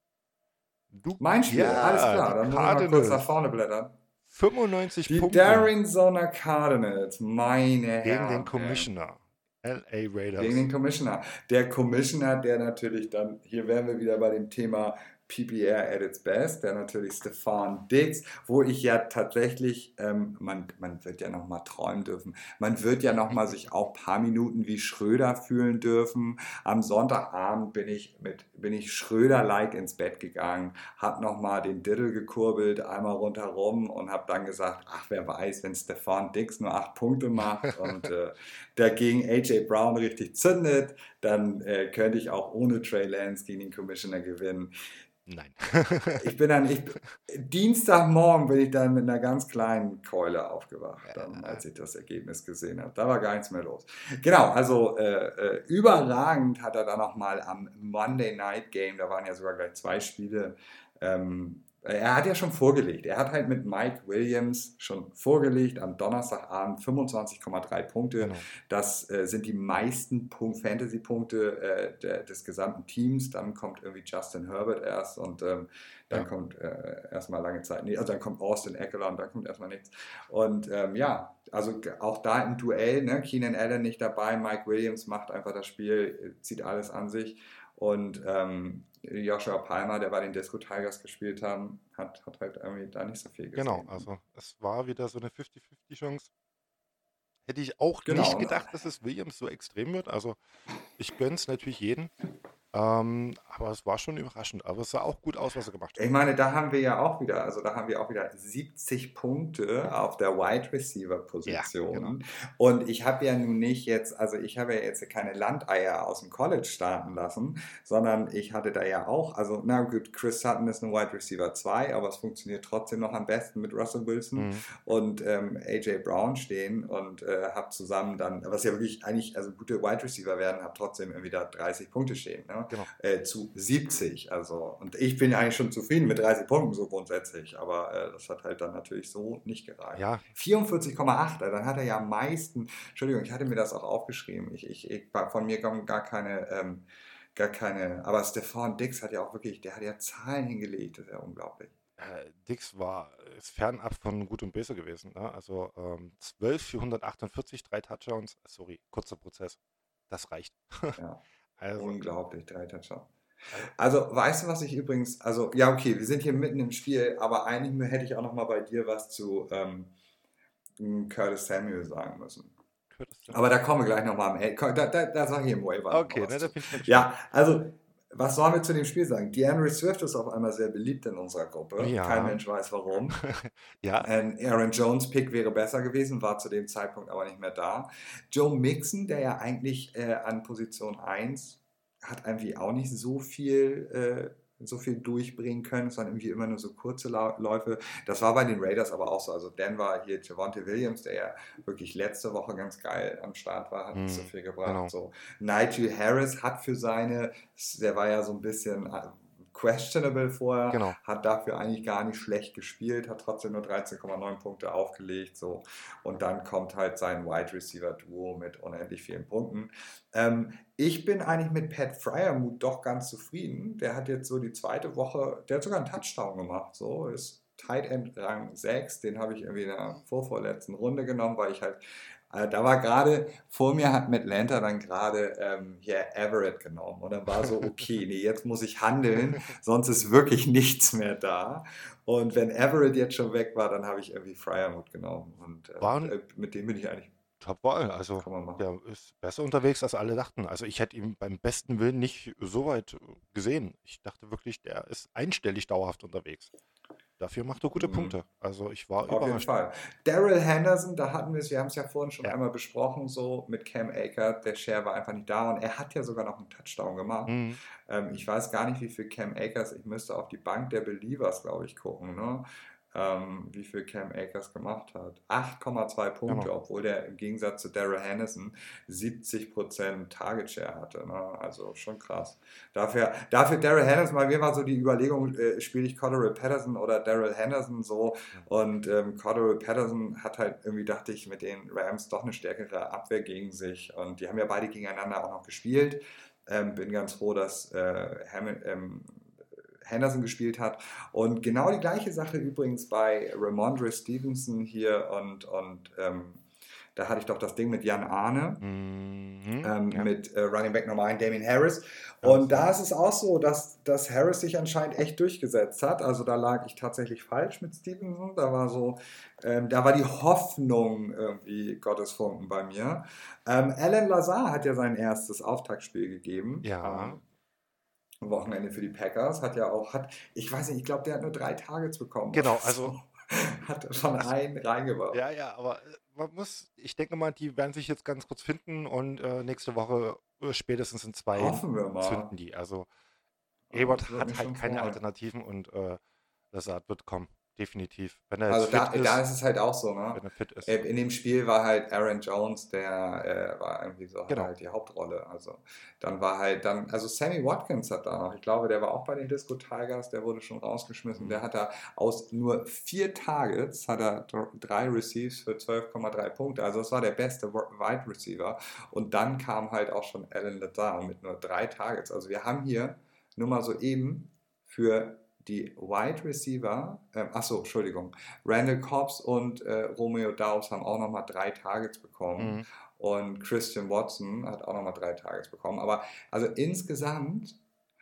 Du, mein Spiel, ja, alles klar. Dann muss ich mal kurz nach vorne blättern. 95 die Punkte. Die Arizona Cardinals, meine Gegen Herren. den Commissioner. LA Raiders. Gegen den Commissioner. Der Commissioner, der natürlich dann, hier wären wir wieder bei dem Thema PPR at its best, der natürlich Stefan Diggs, wo ich ja tatsächlich, ähm, man, man wird ja nochmal träumen dürfen, man wird ja nochmal sich auch ein paar Minuten wie Schröder fühlen dürfen. Am Sonntagabend bin ich mit bin ich Schröder-like ins Bett gegangen, habe nochmal den Diddle gekurbelt, einmal rundherum und habe dann gesagt, ach wer weiß, wenn Stefan Diggs nur acht Punkte macht. Und äh, der gegen AJ Brown richtig zündet, dann äh, könnte ich auch ohne Trey Lance gegen den Commissioner gewinnen. Nein. ich bin dann, ich, Dienstagmorgen bin ich dann mit einer ganz kleinen Keule aufgewacht, dann, als ich das Ergebnis gesehen habe. Da war gar nichts mehr los. Genau, also äh, äh, überragend hat er dann nochmal am Monday Night Game, da waren ja sogar gleich zwei Spiele, ähm, er hat ja schon vorgelegt. Er hat halt mit Mike Williams schon vorgelegt am Donnerstagabend 25,3 Punkte. Genau. Das äh, sind die meisten Fantasy-Punkte äh, des gesamten Teams. Dann kommt irgendwie Justin Herbert erst und ähm, dann ja. kommt äh, erstmal lange Zeit, nee, also dann kommt Austin Eckler und dann kommt erstmal nichts. Und ähm, ja, also auch da im Duell, ne, Keenan Allen nicht dabei, Mike Williams macht einfach das Spiel, zieht alles an sich. Und ähm, Joshua Palmer, der bei den Disco Tigers gespielt hat, hat, hat halt irgendwie da nicht so viel gesehen. Genau, also es war wieder so eine 50-50-Chance. Hätte ich auch genau. nicht gedacht, dass es Williams so extrem wird. Also ich gönne es natürlich jeden. Ähm, aber es war schon überraschend. Aber es sah auch gut aus, was er gemacht hat. Ich meine, da haben wir ja auch wieder, also da haben wir auch wieder 70 Punkte auf der Wide Receiver Position. Ja, genau. Und ich habe ja nun nicht jetzt, also ich habe ja jetzt keine Landeier aus dem College starten lassen, sondern ich hatte da ja auch, also na gut, Chris Sutton ist ein Wide Receiver 2, aber es funktioniert trotzdem noch am besten mit Russell Wilson mhm. und ähm, AJ Brown stehen und äh, habe zusammen dann, was ja wirklich eigentlich, also gute Wide Receiver werden, habe trotzdem irgendwie da 30 Punkte stehen. Ne? Genau. äh, zu 70. Also, und ich bin eigentlich schon zufrieden mit 30 Punkten so grundsätzlich, aber äh, das hat halt dann natürlich so nicht gereicht. Ja. 44,8, dann hat er ja am meisten, Entschuldigung, ich hatte mir das auch aufgeschrieben, ich, ich, ich von mir kommen gar keine, ähm, gar keine, aber Stefan Dix hat ja auch wirklich, der hat ja Zahlen hingelegt, das ist ja unglaublich. Äh, Dix war ist fernab von gut und böse gewesen. Ne? Also ähm, 12 für 148, drei Touchdowns. Sorry, kurzer Prozess. Das reicht. Ja. Also, Unglaublich, drei Touchdowns. Also, weißt du, was ich übrigens, also, ja, okay, wir sind hier mitten im Spiel, aber eigentlich hätte ich auch noch mal bei dir was zu ähm, Curtis Samuel sagen müssen. Aber da kommen wir gleich nochmal am Ende. Da, da, da sage ich im Waiver. Okay, ne, da bin ich Ja, also was sollen wir zu dem Spiel sagen? DeAndre Swift ist auf einmal sehr beliebt in unserer Gruppe. Ja. Kein Mensch weiß warum. ja. Ein Aaron Jones Pick wäre besser gewesen, war zu dem Zeitpunkt aber nicht mehr da. Joe Mixon, der ja eigentlich äh, an Position 1 hat irgendwie auch nicht so viel äh, so viel durchbringen können. Es waren irgendwie immer nur so kurze Läufe. Das war bei den Raiders aber auch so. Also Denver hier Javante Williams, der ja wirklich letzte Woche ganz geil am Start war, hat nicht so mhm, viel gebracht. Genau. So Nigel Harris hat für seine, der war ja so ein bisschen questionable vorher, genau. hat dafür eigentlich gar nicht schlecht gespielt, hat trotzdem nur 13,9 Punkte aufgelegt. So. Und dann kommt halt sein Wide Receiver Duo mit unendlich vielen Punkten. Ähm, ich bin eigentlich mit Pat Fryermuth doch ganz zufrieden. Der hat jetzt so die zweite Woche, der hat sogar einen Touchdown gemacht. So ist Tight End Rang 6, den habe ich irgendwie in der vorvorletzten Runde genommen, weil ich halt also da war gerade, vor mir hat Atlanta dann gerade ähm, hier Everett genommen und dann war so, okay, nee, jetzt muss ich handeln, sonst ist wirklich nichts mehr da. Und wenn Everett jetzt schon weg war, dann habe ich irgendwie Fryermuth genommen und äh, mit dem bin ich eigentlich Top-Wahl. Also der ist besser unterwegs, als alle dachten. Also ich hätte ihn beim besten Willen nicht so weit gesehen. Ich dachte wirklich, der ist einstellig dauerhaft unterwegs. Dafür macht er gute mhm. Punkte. Also ich war Auf jeden Fall. Daryl Henderson, da hatten wir es, wir haben es ja vorhin schon ja. einmal besprochen, so mit Cam Aker, der Share war einfach nicht da und er hat ja sogar noch einen Touchdown gemacht. Mhm. Ähm, ich weiß gar nicht, wie viel Cam Akers, ich müsste auf die Bank der Believers, glaube ich, gucken. Ne? Ähm, wie viel Cam Akers gemacht hat. 8,2 Punkte, genau. obwohl der im Gegensatz zu Daryl Henderson 70% Target Share hatte. Ne? Also schon krass. Dafür, dafür Daryl Henderson, bei mir war so die Überlegung, äh, spiele ich Cordero Patterson oder Daryl Henderson so. Und ähm, Cordero Patterson hat halt irgendwie, dachte ich, mit den Rams doch eine stärkere Abwehr gegen sich. Und die haben ja beide gegeneinander auch noch gespielt. Ähm, bin ganz froh, dass äh, Hamilton, ähm, Henderson gespielt hat. Und genau die gleiche Sache übrigens bei Ramondre Stevenson hier und, und ähm, da hatte ich doch das Ding mit Jan Arne, mhm, ähm, ja. mit äh, Running Back Nummer 1 Damien Harris. Und da ist es auch so, dass, dass Harris sich anscheinend echt durchgesetzt hat. Also da lag ich tatsächlich falsch mit Stevenson. Da war so, ähm, da war die Hoffnung irgendwie Gottesfunken bei mir. Ähm, Alan Lazar hat ja sein erstes Auftaktspiel gegeben. Ja. Wochenende für die Packers. Hat ja auch, hat, ich weiß nicht, ich glaube, der hat nur drei Targets bekommen. Genau, also. hat schon einen reingeworfen. Ja, ja, aber äh, man muss, ich denke mal, die werden sich jetzt ganz kurz finden und äh, nächste Woche äh, spätestens in zwei Hoffen wir mal. zünden die. Also, Ebert hat halt keine Alternativen und äh, Lazard wird kommen definitiv. also da, ist, da ist es halt auch so, ne? Wenn er fit ist. Äh, in dem Spiel war halt Aaron Jones, der äh, war irgendwie so genau. halt die Hauptrolle. Also dann war halt dann, also Sammy Watkins hat da noch, ich glaube, der war auch bei den Disco Tigers, der wurde schon rausgeschmissen. Mhm. Der hat da aus nur vier Targets hat er drei Receives für 12,3 Punkte. Also das war der beste Wide Receiver. Und dann kam halt auch schon Alan Lazar mit nur drei Targets. Also wir haben hier nur mal so eben für die Wide Receiver, äh, achso, Entschuldigung, Randall Cobbs und äh, Romeo Daubs haben auch nochmal drei Targets bekommen. Mhm. Und Christian Watson hat auch nochmal drei Targets bekommen. Aber also insgesamt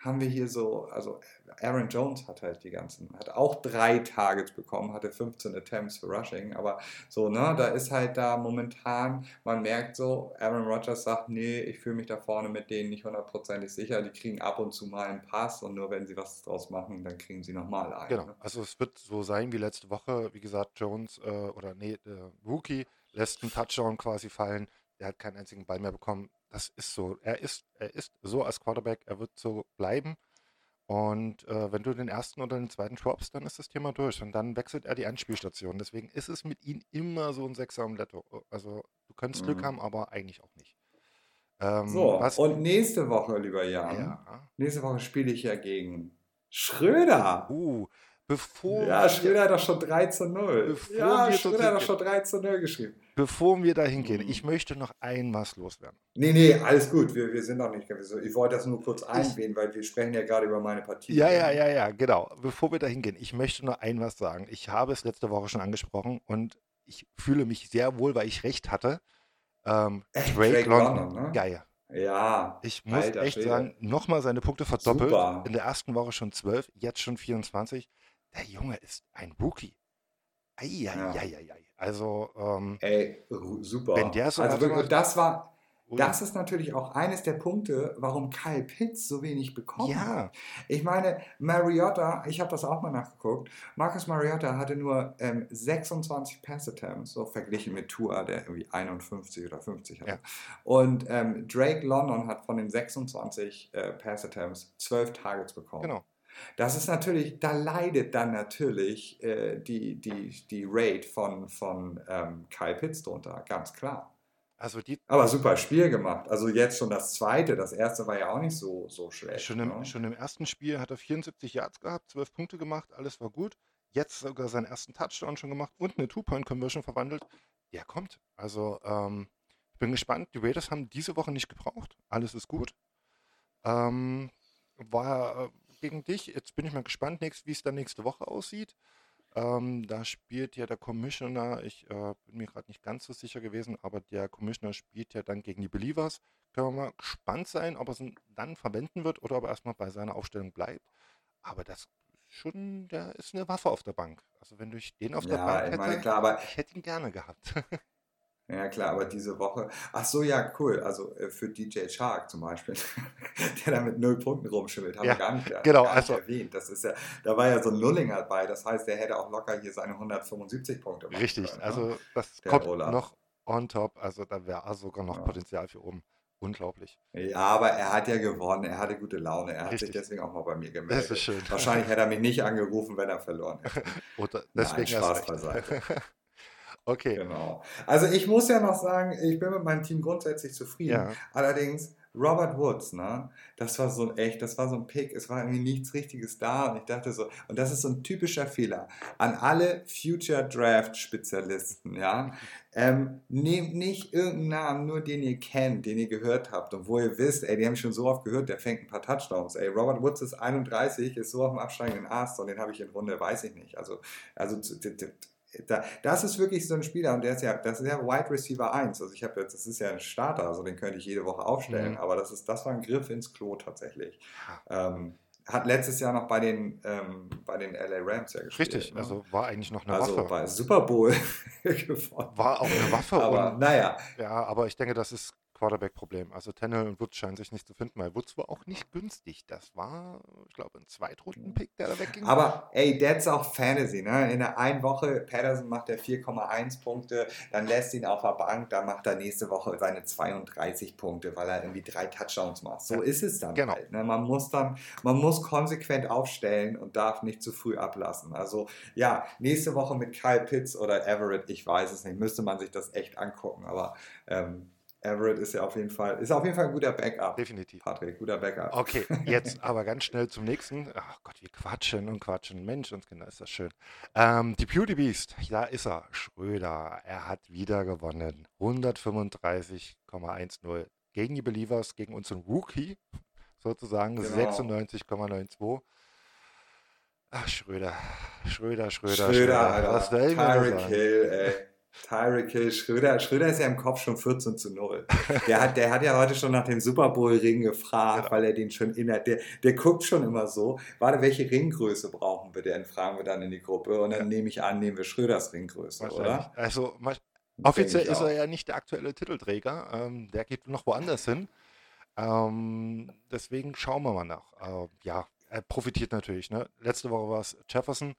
haben wir hier so, also Aaron Jones hat halt die ganzen, hat auch drei Targets bekommen, hatte 15 Attempts für Rushing, aber so, ne, da ist halt da momentan, man merkt so, Aaron Rodgers sagt, nee, ich fühle mich da vorne mit denen nicht hundertprozentig sicher, die kriegen ab und zu mal einen Pass und nur wenn sie was draus machen, dann kriegen sie nochmal einen. Genau, ne? also es wird so sein wie letzte Woche, wie gesagt, Jones äh, oder nee, der Rookie lässt einen Touchdown quasi fallen, der hat keinen einzigen Ball mehr bekommen, das ist so. Er ist, er ist so als Quarterback, er wird so bleiben. Und äh, wenn du den ersten oder den zweiten droppst, dann ist das Thema durch. Und dann wechselt er die Anspielstation. Deswegen ist es mit ihm immer so ein Sechser am Letto. Also du könntest mhm. Glück haben, aber eigentlich auch nicht. Ähm, so, und nächste Woche, lieber Jan, ja. nächste Woche spiele ich ja gegen Schröder. Uh, Bevor ja, Schröder hat doch schon 3 zu 0. Ja, Schröder hat doch schon 3 zu 0 geschrieben. Bevor wir da hingehen, ich möchte noch ein was loswerden. Nee, nee, alles gut. Wir, wir sind noch nicht. Ich wollte das nur kurz einwählen, weil wir sprechen ja gerade über meine Partie. Ja, ja, ja, ja, genau. Bevor wir da hingehen, ich möchte nur ein was sagen. Ich habe es letzte Woche schon angesprochen und ich fühle mich sehr wohl, weil ich recht hatte. Ähm, Drake, Drake London, London ne? geil. Ja. Ich muss Alter, echt Schwede. sagen, nochmal seine Punkte verdoppelt. Super. In der ersten Woche schon 12, jetzt schon 24 der Junge ist ein Rookie. Eieieiei. Ja. Also, ähm, Ey, super. Wenn der so also wirklich, das war, das ist natürlich auch eines der Punkte, warum Kyle Pitts so wenig bekommen ja. hat. Ich meine, Mariota, ich habe das auch mal nachgeguckt, Marcus Mariota hatte nur ähm, 26 Pass-Attempts, so verglichen mit Tua, der irgendwie 51 oder 50 hatte. Ja. Und ähm, Drake London hat von den 26 äh, Pass-Attempts 12 Targets bekommen. Genau. Das ist natürlich, da leidet dann natürlich äh, die, die, die Rate von, von ähm, Kyle Pitts drunter, ganz klar. Also die, Aber super Spiel gemacht. Also jetzt schon das zweite. Das erste war ja auch nicht so, so schlecht. Schon im, ne? schon im ersten Spiel hat er 74 Yards gehabt, 12 Punkte gemacht, alles war gut. Jetzt sogar seinen ersten Touchdown schon gemacht und eine Two-Point-Conversion verwandelt. Der kommt. Also ähm, ich bin gespannt. Die Raiders haben diese Woche nicht gebraucht. Alles ist gut. Ähm, war, gegen dich. Jetzt bin ich mal gespannt, wie es dann nächste Woche aussieht. Ähm, da spielt ja der Commissioner, ich äh, bin mir gerade nicht ganz so sicher gewesen, aber der Commissioner spielt ja dann gegen die Believers. Können wir mal gespannt sein, ob er es dann verwenden wird oder ob er erstmal bei seiner Aufstellung bleibt. Aber das schon, der ist eine Waffe auf der Bank. Also wenn du den auf der ja, Bank hätte, meine, klar, aber ich hätte ihn gerne gehabt. Ja, klar, aber diese Woche. Ach so, ja, cool. Also äh, für DJ Shark zum Beispiel, der da mit null Punkten rumschimmelt, haben ja, wir gar nicht, genau, gar nicht also, erwähnt. Das ist ja, da war ja so ein Nullinger bei. Das heißt, der hätte auch locker hier seine 175 Punkte machen Richtig, können, ne? also das der kommt Olaf. noch on top. Also da wäre sogar noch ja. Potenzial für oben. unglaublich. Ja, aber er hat ja gewonnen, er hatte gute Laune, er hat Richtig. sich deswegen auch mal bei mir Das gemeldet. ist schön. Wahrscheinlich hätte er mich nicht angerufen, wenn er verloren hätte. Oder Nein, deswegen Spaß erst recht. beiseite. Okay. Genau. Also ich muss ja noch sagen, ich bin mit meinem Team grundsätzlich zufrieden. Ja. Allerdings, Robert Woods, ne, das war so ein echt, das war so ein Pick, es war irgendwie nichts Richtiges da und ich dachte so, und das ist so ein typischer Fehler an alle Future Draft Spezialisten, ja, ähm, nehmt nicht irgendeinen Namen, nur den ihr kennt, den ihr gehört habt und wo ihr wisst, ey, die haben schon so oft gehört, der fängt ein paar Touchdowns, ey, Robert Woods ist 31, ist so auf dem absteigenden Ast und den habe ich in Runde, weiß ich nicht, also, also, da, das ist wirklich so ein Spieler und der ist ja, das ist ja Wide Receiver 1. Also ich habe jetzt, das ist ja ein Starter, also den könnte ich jede Woche aufstellen, Mhm. aber das ist, das war ein Griff ins Klo tatsächlich. Ähm, hat letztes Jahr noch bei den, ähm, bei den LA Rams ja gespielt. Richtig, ne? also war eigentlich noch eine also Waffe. bei Super Bowl gewonnen. War auch eine Waffe. Aber und, naja, ja, aber ich denke, das ist Quarterback-Problem. Also Tennell und Woods scheinen sich nicht zu finden, weil Woods war auch nicht günstig. Das war, ich glaube, ein Zweitrunden-Pick, der da wegging. aber ey, that's auch Fantasy, ne? In der einen Woche, Patterson macht er 4,1 Punkte, dann lässt ihn auf der Bank, dann macht er nächste Woche seine 32 Punkte, weil er irgendwie drei Touchdowns macht. So Ja, ist es dann genau. halt. Ne? Man muss dann, man muss konsequent aufstellen und darf nicht zu früh ablassen. Also ja, nächste Woche mit Kyle Pitts oder Everett, ich weiß es nicht, müsste man sich das echt angucken, aber ähm, Everett ist ja auf jeden Fall, ist auf jeden Fall ein guter Backup. Definitiv. Patrick, guter Backup. Okay, jetzt aber ganz schnell zum nächsten. Ach Gott, wir quatschen und quatschen. Mensch, uns Kinder, ist das schön. Ähm, die Beauty Beast, da ist er. Schröder, er hat wieder gewonnen. 135,10 gegen die Believers, gegen unseren Rookie, sozusagen Genau. 96,92. Ach, Schröder, Schröder, Schröder, Schröder, Alter. Was Tyreek? Hill, ey. Tyreek Hill, Schröder, Schröder ist ja im Kopf schon 14 zu 0. Der hat, der hat ja heute schon nach dem Super Bowl-Ring gefragt, Genau. weil er den schon in der, der, guckt schon immer so, warte, welche Ringgröße brauchen wir denn? Fragen wir dann in die Gruppe und dann nehme ich an, nehmen wir Schröders Ringgröße, oder? Also, Offiziell ist er ja nicht der aktuelle Titelträger. Ähm, der geht noch woanders hin. Ähm, deswegen schauen wir mal nach. Äh, ja, er profitiert natürlich. Ne? Letzte Woche war es Jefferson,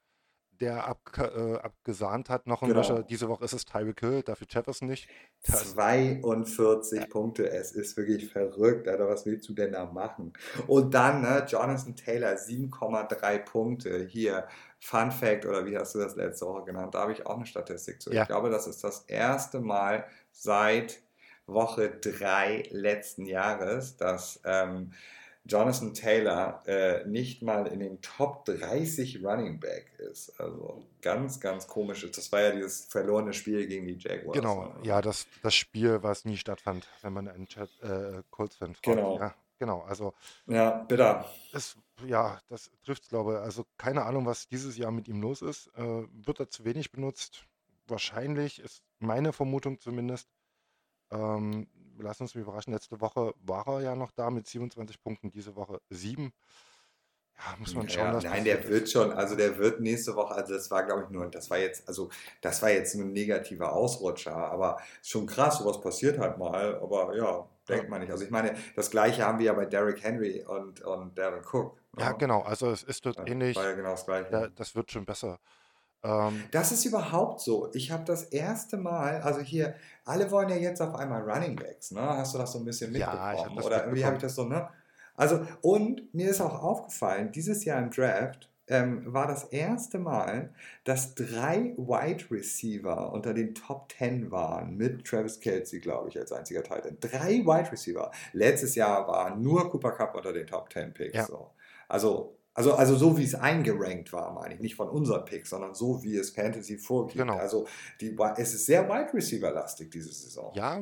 der abge äh, abgesahnt hat, noch ein Genau. Löcher. Diese Woche ist es Tyreek Hill, dafür Jefferson nicht. Das, 42 Punkte, es ist wirklich verrückt, Alter, was willst du denn da machen? Und dann, ne, Jonathan Taylor, 7,3 Punkte, hier, Fun Fact, oder wie hast du das letzte Woche genannt, da habe ich auch eine Statistik zu. Ja. Ich glaube, das ist das erste Mal seit Woche 3 letzten Jahres, dass ähm, Jonathan Taylor äh, nicht mal in den Top 30 Running Back ist. Also ganz, ganz komisch. Das war ja dieses verlorene Spiel gegen die Jaguars. genau, ja, das, das Spiel, was nie stattfand, wenn man einen Chat, äh, Colts-Fan fragt. Genau. Ja, genau, also Ja, bitter. Es, ja, das trifft es, glaube ich. Also keine Ahnung, was dieses Jahr mit ihm los ist. Äh, wird er zu wenig benutzt? Wahrscheinlich, ist meine Vermutung zumindest. Ähm, lass uns überraschen, letzte Woche war er ja noch da mit 27 Punkten, diese Woche 7. Ja, muss man schauen, Ja, nein, der wird schon, also der wird nächste Woche, also das war, glaube ich, nur, das war jetzt, also das war jetzt nur ein negativer Ausrutscher, aber schon krass, sowas passiert halt mal, aber ja, denkt man nicht. Also ich meine, das gleiche haben wir ja bei Derrick Henry und, und Devin Cook. ne? Ja, genau, also es ist dort ähnlich. War ja genau das gleiche. Da, das wird schon besser. Ähm, Das ist überhaupt so. Ich habe das erste Mal, also hier, alle wollen ja jetzt auf einmal Running Backs, ne? Hast du das so ein bisschen Ja, mitbekommen? ich hab das Oder irgendwie habe ich das so, ne? Also, und mir ist auch aufgefallen, dieses Jahr im Draft ähm, war das erste Mal, dass drei Wide Receiver unter den Top 10 waren, mit Travis Kelsey, glaube ich, als einziger Titan. Drei Wide Receiver. Letztes Jahr war nur Cooper Cup unter den Top 10 Picks. Ja. So. Also, also, also so wie es eingerankt war, meine ich. Nicht von unseren Picks, sondern so wie es Fantasy vorgibt. Genau. Also die, es ist sehr Wide Receiver-lastig diese Saison. ja,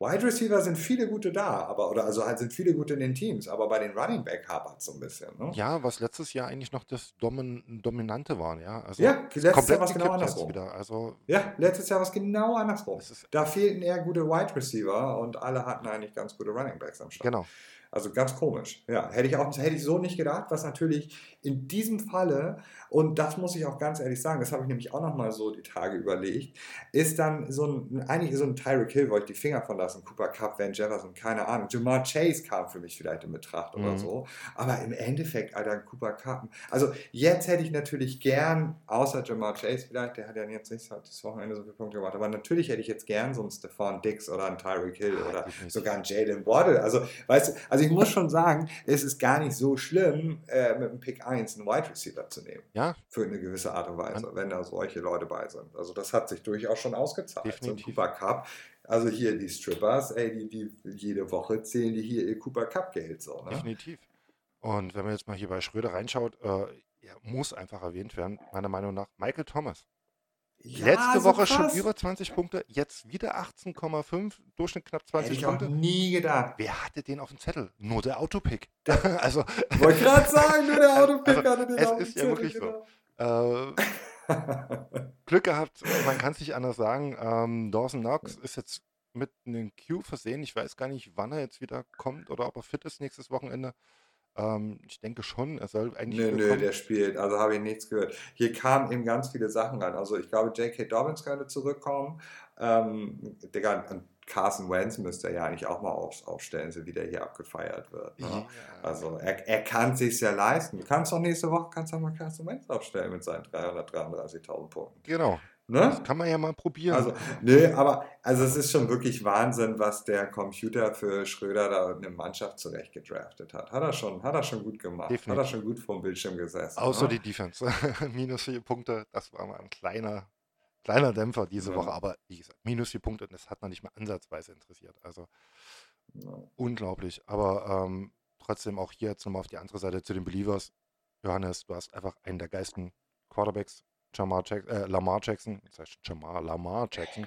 Wide Receiver sind viele gute da, aber oder also halt sind viele gute in den Teams, aber bei den Running Back hapert so ein bisschen. Ne? ja, was letztes Jahr eigentlich noch das Domin Dominante war, ja. Also Ja, letztes Jahr komplett war es genau andersrum. wieder. Also Ja, letztes Jahr war es genau andersrum. es Da fehlten eher gute Wide Receiver und alle hatten eigentlich ganz gute Running Backs am Start. genau. Also ganz komisch. Ja, hätte ich auch hätte ich so nicht gedacht, was natürlich in diesem Falle, und das muss ich auch ganz ehrlich sagen, das habe ich nämlich auch nochmal so die Tage überlegt, ist dann so ein, eigentlich so ein Tyreek Hill, wollte ich die Finger von lassen, Cooper Cup, Van Jefferson, keine Ahnung. Jamar Chase kam für mich vielleicht in Betracht mhm. oder so. Aber im Endeffekt, Alter, Cooper Cup. Also jetzt hätte ich natürlich gern, außer Jamar Chase vielleicht, der hat ja jetzt nicht das Wochenende so viele Punkte gemacht, aber natürlich hätte ich jetzt gern so einen Stefan Dix oder einen Tyreek Hill oder sogar einen Jalen Waddle. Also, weißt du, also ich muss schon sagen, es ist gar nicht so schlimm, äh, mit dem Pick 1 einen Wide Receiver zu nehmen. Ja. Für eine gewisse Art und Weise, wenn da solche Leute bei sind. Also das hat sich durchaus schon ausgezahlt. Definitiv. So ein Cooper Cup. Also hier die Strippers, ey, die, die jede Woche zählen die hier ihr Cooper Cup Geld so. Ne? Definitiv. Und wenn man jetzt mal hier bei Schröder reinschaut, äh, muss einfach erwähnt werden, meiner Meinung nach, Michael Thomas. Ja, Letzte Woche schon über 20 Punkte, jetzt wieder 18,5, Durchschnitt knapp 20 Hätte ich Punkte. Auch nie gedacht. Wer hatte den auf dem Zettel? Nur der Autopick. also, Wollte gerade sagen, nur der Autopick also, hatte den es auf dem ist Zettel. ja wirklich genau. so. Äh, Glück gehabt, man kann es nicht anders sagen. Ähm, Dawson Knox ist jetzt mit einem Q versehen. Ich weiß gar nicht, wann er jetzt wieder kommt oder ob er fit ist nächstes Wochenende. Ähm, ich denke schon, er soll eigentlich. Nö, nö, der spielt. Also habe ich nichts gehört. Hier kamen eben ganz viele Sachen rein. Also ich glaube, J.K. Dobbins könnte zurückkommen. Ähm, Digga, Carson Wentz müsste er ja eigentlich auch mal auf, aufstellen, so wie der hier abgefeiert wird. Ne? Ja. Also er, er kann es sich ja leisten. Du kannst doch nächste Woche kannst auch mal Carson Wentz aufstellen mit seinen 333.000 Punkten. Genau. Ne? Das kann man ja mal probieren. Also, nee, aber also es ist schon wirklich Wahnsinn, was der Computer für Schröder da eine Mannschaft zurecht gedraftet hat. Hat er schon, hat er schon gut gemacht. Definitiv. Hat er schon gut vor dem Bildschirm gesessen. Außer ne? die Defense. minus vier Punkte, das war mal ein kleiner, kleiner Dämpfer diese ja. Woche. Aber wie gesagt, minus vier Punkte, das hat man nicht mehr ansatzweise interessiert. Also ja. unglaublich. Aber ähm, trotzdem auch hier jetzt nochmal auf die andere Seite zu den Believers. Johannes, du hast einfach einen der geilsten Quarterbacks Jamar Jackson, äh, Lamar Jackson, das heißt Jamar, Lamar Jackson,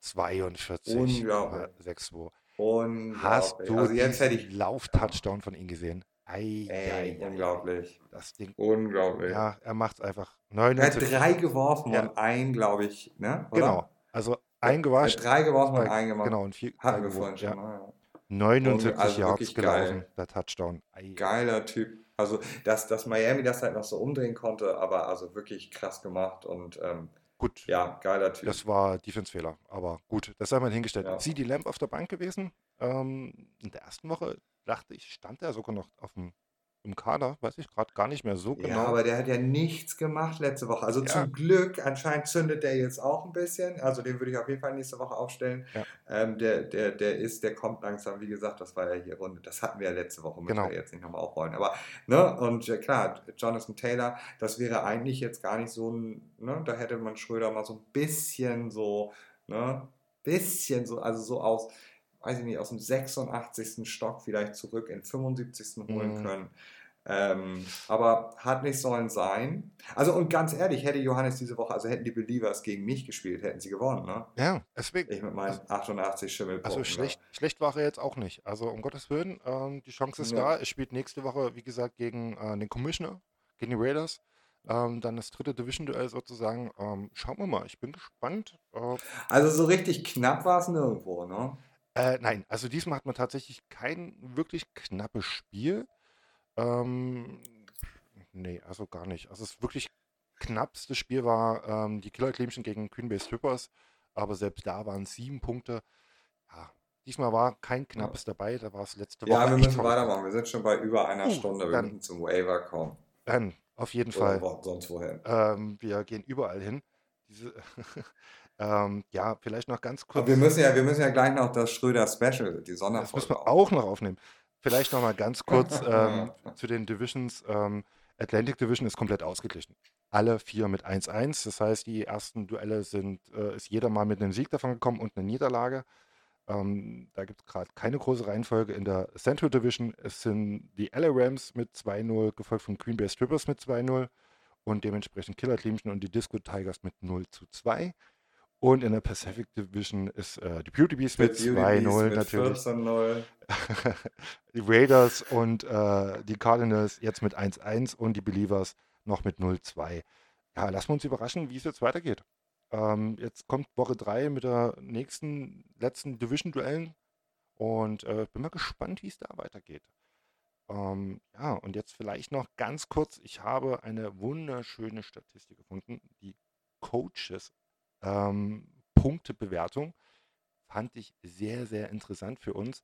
42, Unglaublich. 6-2. Unglaublich. Hast du also jetzt hätte ich Lauf-Touchdown von ihm gesehen? Ei, Ey, ei, unglaublich. Das Ding. Unglaublich. Ja, er macht es einfach. 79. Er hat drei geworfen ja. und ein, glaube ich, ne? Oder? Genau. Also ein gewaschen. Drei geworfen und ein gemacht. Genau, und vier. Hatten wir vorhin schon. Ja. 79 also Yards gelaufen, geil. der Touchdown. Ei. Geiler Typ. Also, dass, dass Miami das halt noch so umdrehen konnte, aber also wirklich krass gemacht und ähm, gut. Ja, geiler Typ. Das war Defense-Fehler, aber gut, das sei mal hingestellt. Ja. Sie die Lamp auf der Bank gewesen. Ähm, in der ersten Woche dachte ich, stand er sogar noch auf dem im Kader, weiß ich gerade gar nicht mehr so genau. Ja, aber der hat ja nichts gemacht letzte Woche. Also ja. zum Glück, anscheinend zündet der jetzt auch ein bisschen. Also den würde ich auf jeden Fall nächste Woche aufstellen. Ja. Ähm, der, der, der ist, der kommt langsam, wie gesagt, das war ja hier Runde. Das hatten wir ja letzte Woche, müssen genau. wir jetzt nicht nochmal aufrollen. Aber, ne, und ja, klar, Jonathan Taylor, das wäre eigentlich jetzt gar nicht so ein, ne, da hätte man Schröder mal so ein bisschen so, ne, bisschen so, also so aus weiß ich nicht, aus dem 86. Stock vielleicht zurück in 75. holen mhm. können. Ähm, aber hat nicht sollen sein. Also und ganz ehrlich, hätte Johannes diese Woche, also hätten die Believers gegen mich gespielt, hätten sie gewonnen, ne? Ja, deswegen. Ich mit meinen 88 Schimmelpunkten. Also schlecht, ja. schlecht war er jetzt auch nicht. Also um Gottes Willen, ähm, die Chance ist ja. da. Er spielt nächste Woche, wie gesagt, gegen äh, den Commissioner, gegen die Raiders. Ähm, dann das dritte Division-Duell sozusagen. Ähm, schauen wir mal, ich bin gespannt. Äh, also so richtig knapp war es nirgendwo, ne? Äh, nein, also diesmal hat man tatsächlich kein wirklich knappes Spiel. Ähm, nee, also gar nicht. Also das wirklich knappste Spiel war ähm, die Killer-Clemchen gegen Green Bay Strippers, aber selbst da waren sieben Punkte. Ja, diesmal war kein knappes ja. dabei, da war es letzte Woche. Ja, wir müssen weitermachen. Wir sind schon bei über einer uh, Stunde. Wir dann, müssen zum Waiver kommen. Dann, auf jeden Oder Fall. sonst wohin. Ähm, wir gehen überall hin. Diese, ähm, ja, vielleicht noch ganz kurz. Aber wir müssen ja, wir müssen ja gleich noch das Schröder Special, die Sonderfolge. Das müssen wir auch noch aufnehmen. Vielleicht noch mal ganz kurz ähm, zu den Divisions. Ähm, Atlantic Division ist komplett ausgeglichen. Alle vier mit 1-1. Das heißt, die ersten Duelle sind, äh, ist jeder mal mit einem Sieg davon gekommen und einer Niederlage. Ähm, da gibt es gerade keine große Reihenfolge. In der Central Division es sind die LA Rams mit 2-0, gefolgt von Green Bay Strippers mit 2-0 und dementsprechend Killer Clemson und die Disco Tigers mit 0 zu 2. Und in der Pacific Division ist äh, die Beauty Beast mit 2-0 natürlich. 14-0. die Raiders und äh, die Cardinals jetzt mit 1-1 und die Believers noch mit 0-2. Ja, lassen wir uns überraschen, wie es jetzt weitergeht. Ähm, jetzt kommt Woche 3 mit der nächsten, letzten Division-Duellen Und äh, bin mal gespannt, wie es da weitergeht. Ähm, ja, und jetzt vielleicht noch ganz kurz. Ich habe eine wunderschöne Statistik gefunden. Die Coaches ähm, Punktebewertung fand ich sehr, sehr interessant für uns,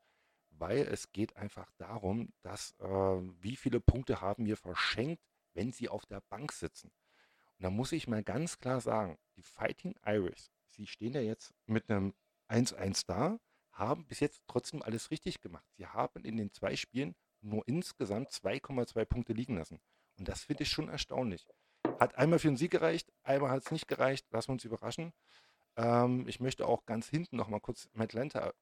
weil es geht einfach darum, dass äh, wie viele Punkte haben wir verschenkt, wenn sie auf der Bank sitzen. Und da muss ich mal ganz klar sagen, die Fighting Irish, sie stehen ja jetzt mit einem 1-1 da, haben bis jetzt trotzdem alles richtig gemacht. Sie haben in den zwei Spielen nur insgesamt 2,2 Punkte liegen lassen. Und das finde ich schon erstaunlich. Hat einmal für den Sieg gereicht, einmal hat es nicht gereicht. Lassen wir uns überraschen. Ähm, ich möchte auch ganz hinten noch mal kurz Atlanta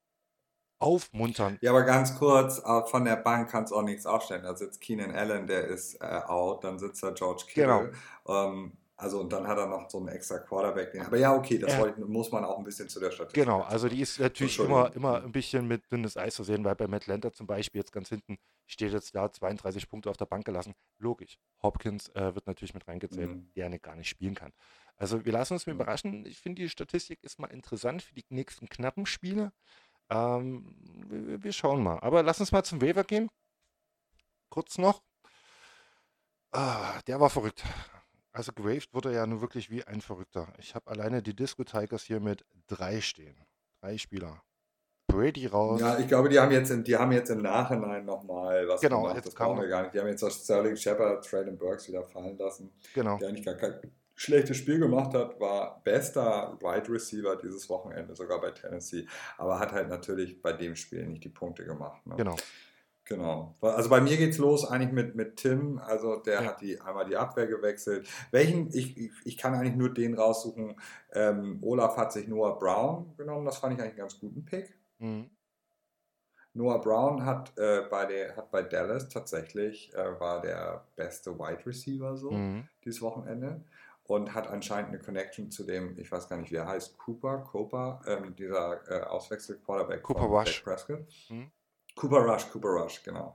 aufmuntern. Ja, aber ganz kurz, äh, von der Bank kannst du auch nichts aufstellen. Da sitzt Keenan Allen, der ist äh, out, dann sitzt da George Kittle. Genau. Ähm, also und dann hat er noch so einen extra Quarterback. Aber ja, okay, das ja. muss man auch ein bisschen zu der Statistik. Genau, also die ist natürlich immer, immer ein bisschen mit dünnes Eis zu sehen, weil bei Matt Lenter zum Beispiel jetzt ganz hinten steht jetzt da 32 Punkte auf der Bank gelassen. Logisch. Hopkins äh, wird natürlich mit reingezählt, mhm. der eine gar nicht spielen kann. Also wir lassen uns mhm. überraschen. Ich finde, die Statistik ist mal interessant für die nächsten knappen Spiele. Ähm, wir, wir, schauen mal. Aber lass uns mal zum Waiver gehen. Kurz noch. Ah, der war verrückt. Also gewaved wurde ja nur wirklich wie ein Verrückter. Ich habe alleine die Disco Tigers hier mit drei stehen. Drei Spieler. Brady raus. Ja, ich glaube, die haben jetzt, im, die haben jetzt im Nachhinein nochmal was genau, gemacht. Das brauchen wir gar nicht. Die haben jetzt auch Sterling Shepard, Traylon Burks wieder fallen lassen. Genau. Der eigentlich gar kein schlechtes Spiel gemacht hat, war bester Wide Receiver dieses Wochenende, sogar bei Tennessee. Aber hat halt natürlich bei dem Spiel nicht die Punkte gemacht. Ne? Genau. Genau. Also bei mir geht's los eigentlich mit, mit Tim. Also der ja. hat die einmal die Abwehr gewechselt. Welchen, ich, ich, ich kann eigentlich nur den raussuchen. Ähm, Olaf hat sich Noah Brown genommen. Das fand ich eigentlich einen ganz guten Pick. Mhm. Noah Brown hat, äh, bei der, hat bei Dallas tatsächlich, äh, war der beste Wide Receiver so mhm. dieses Wochenende und hat anscheinend eine Connection zu dem, ich weiß gar nicht, wie er heißt, Cooper, Cooper, ähm, dieser äh, Auswechsel-Quarterback Cooper Rush. Prescott. Mhm. Cooper Rush, Cooper Rush, genau.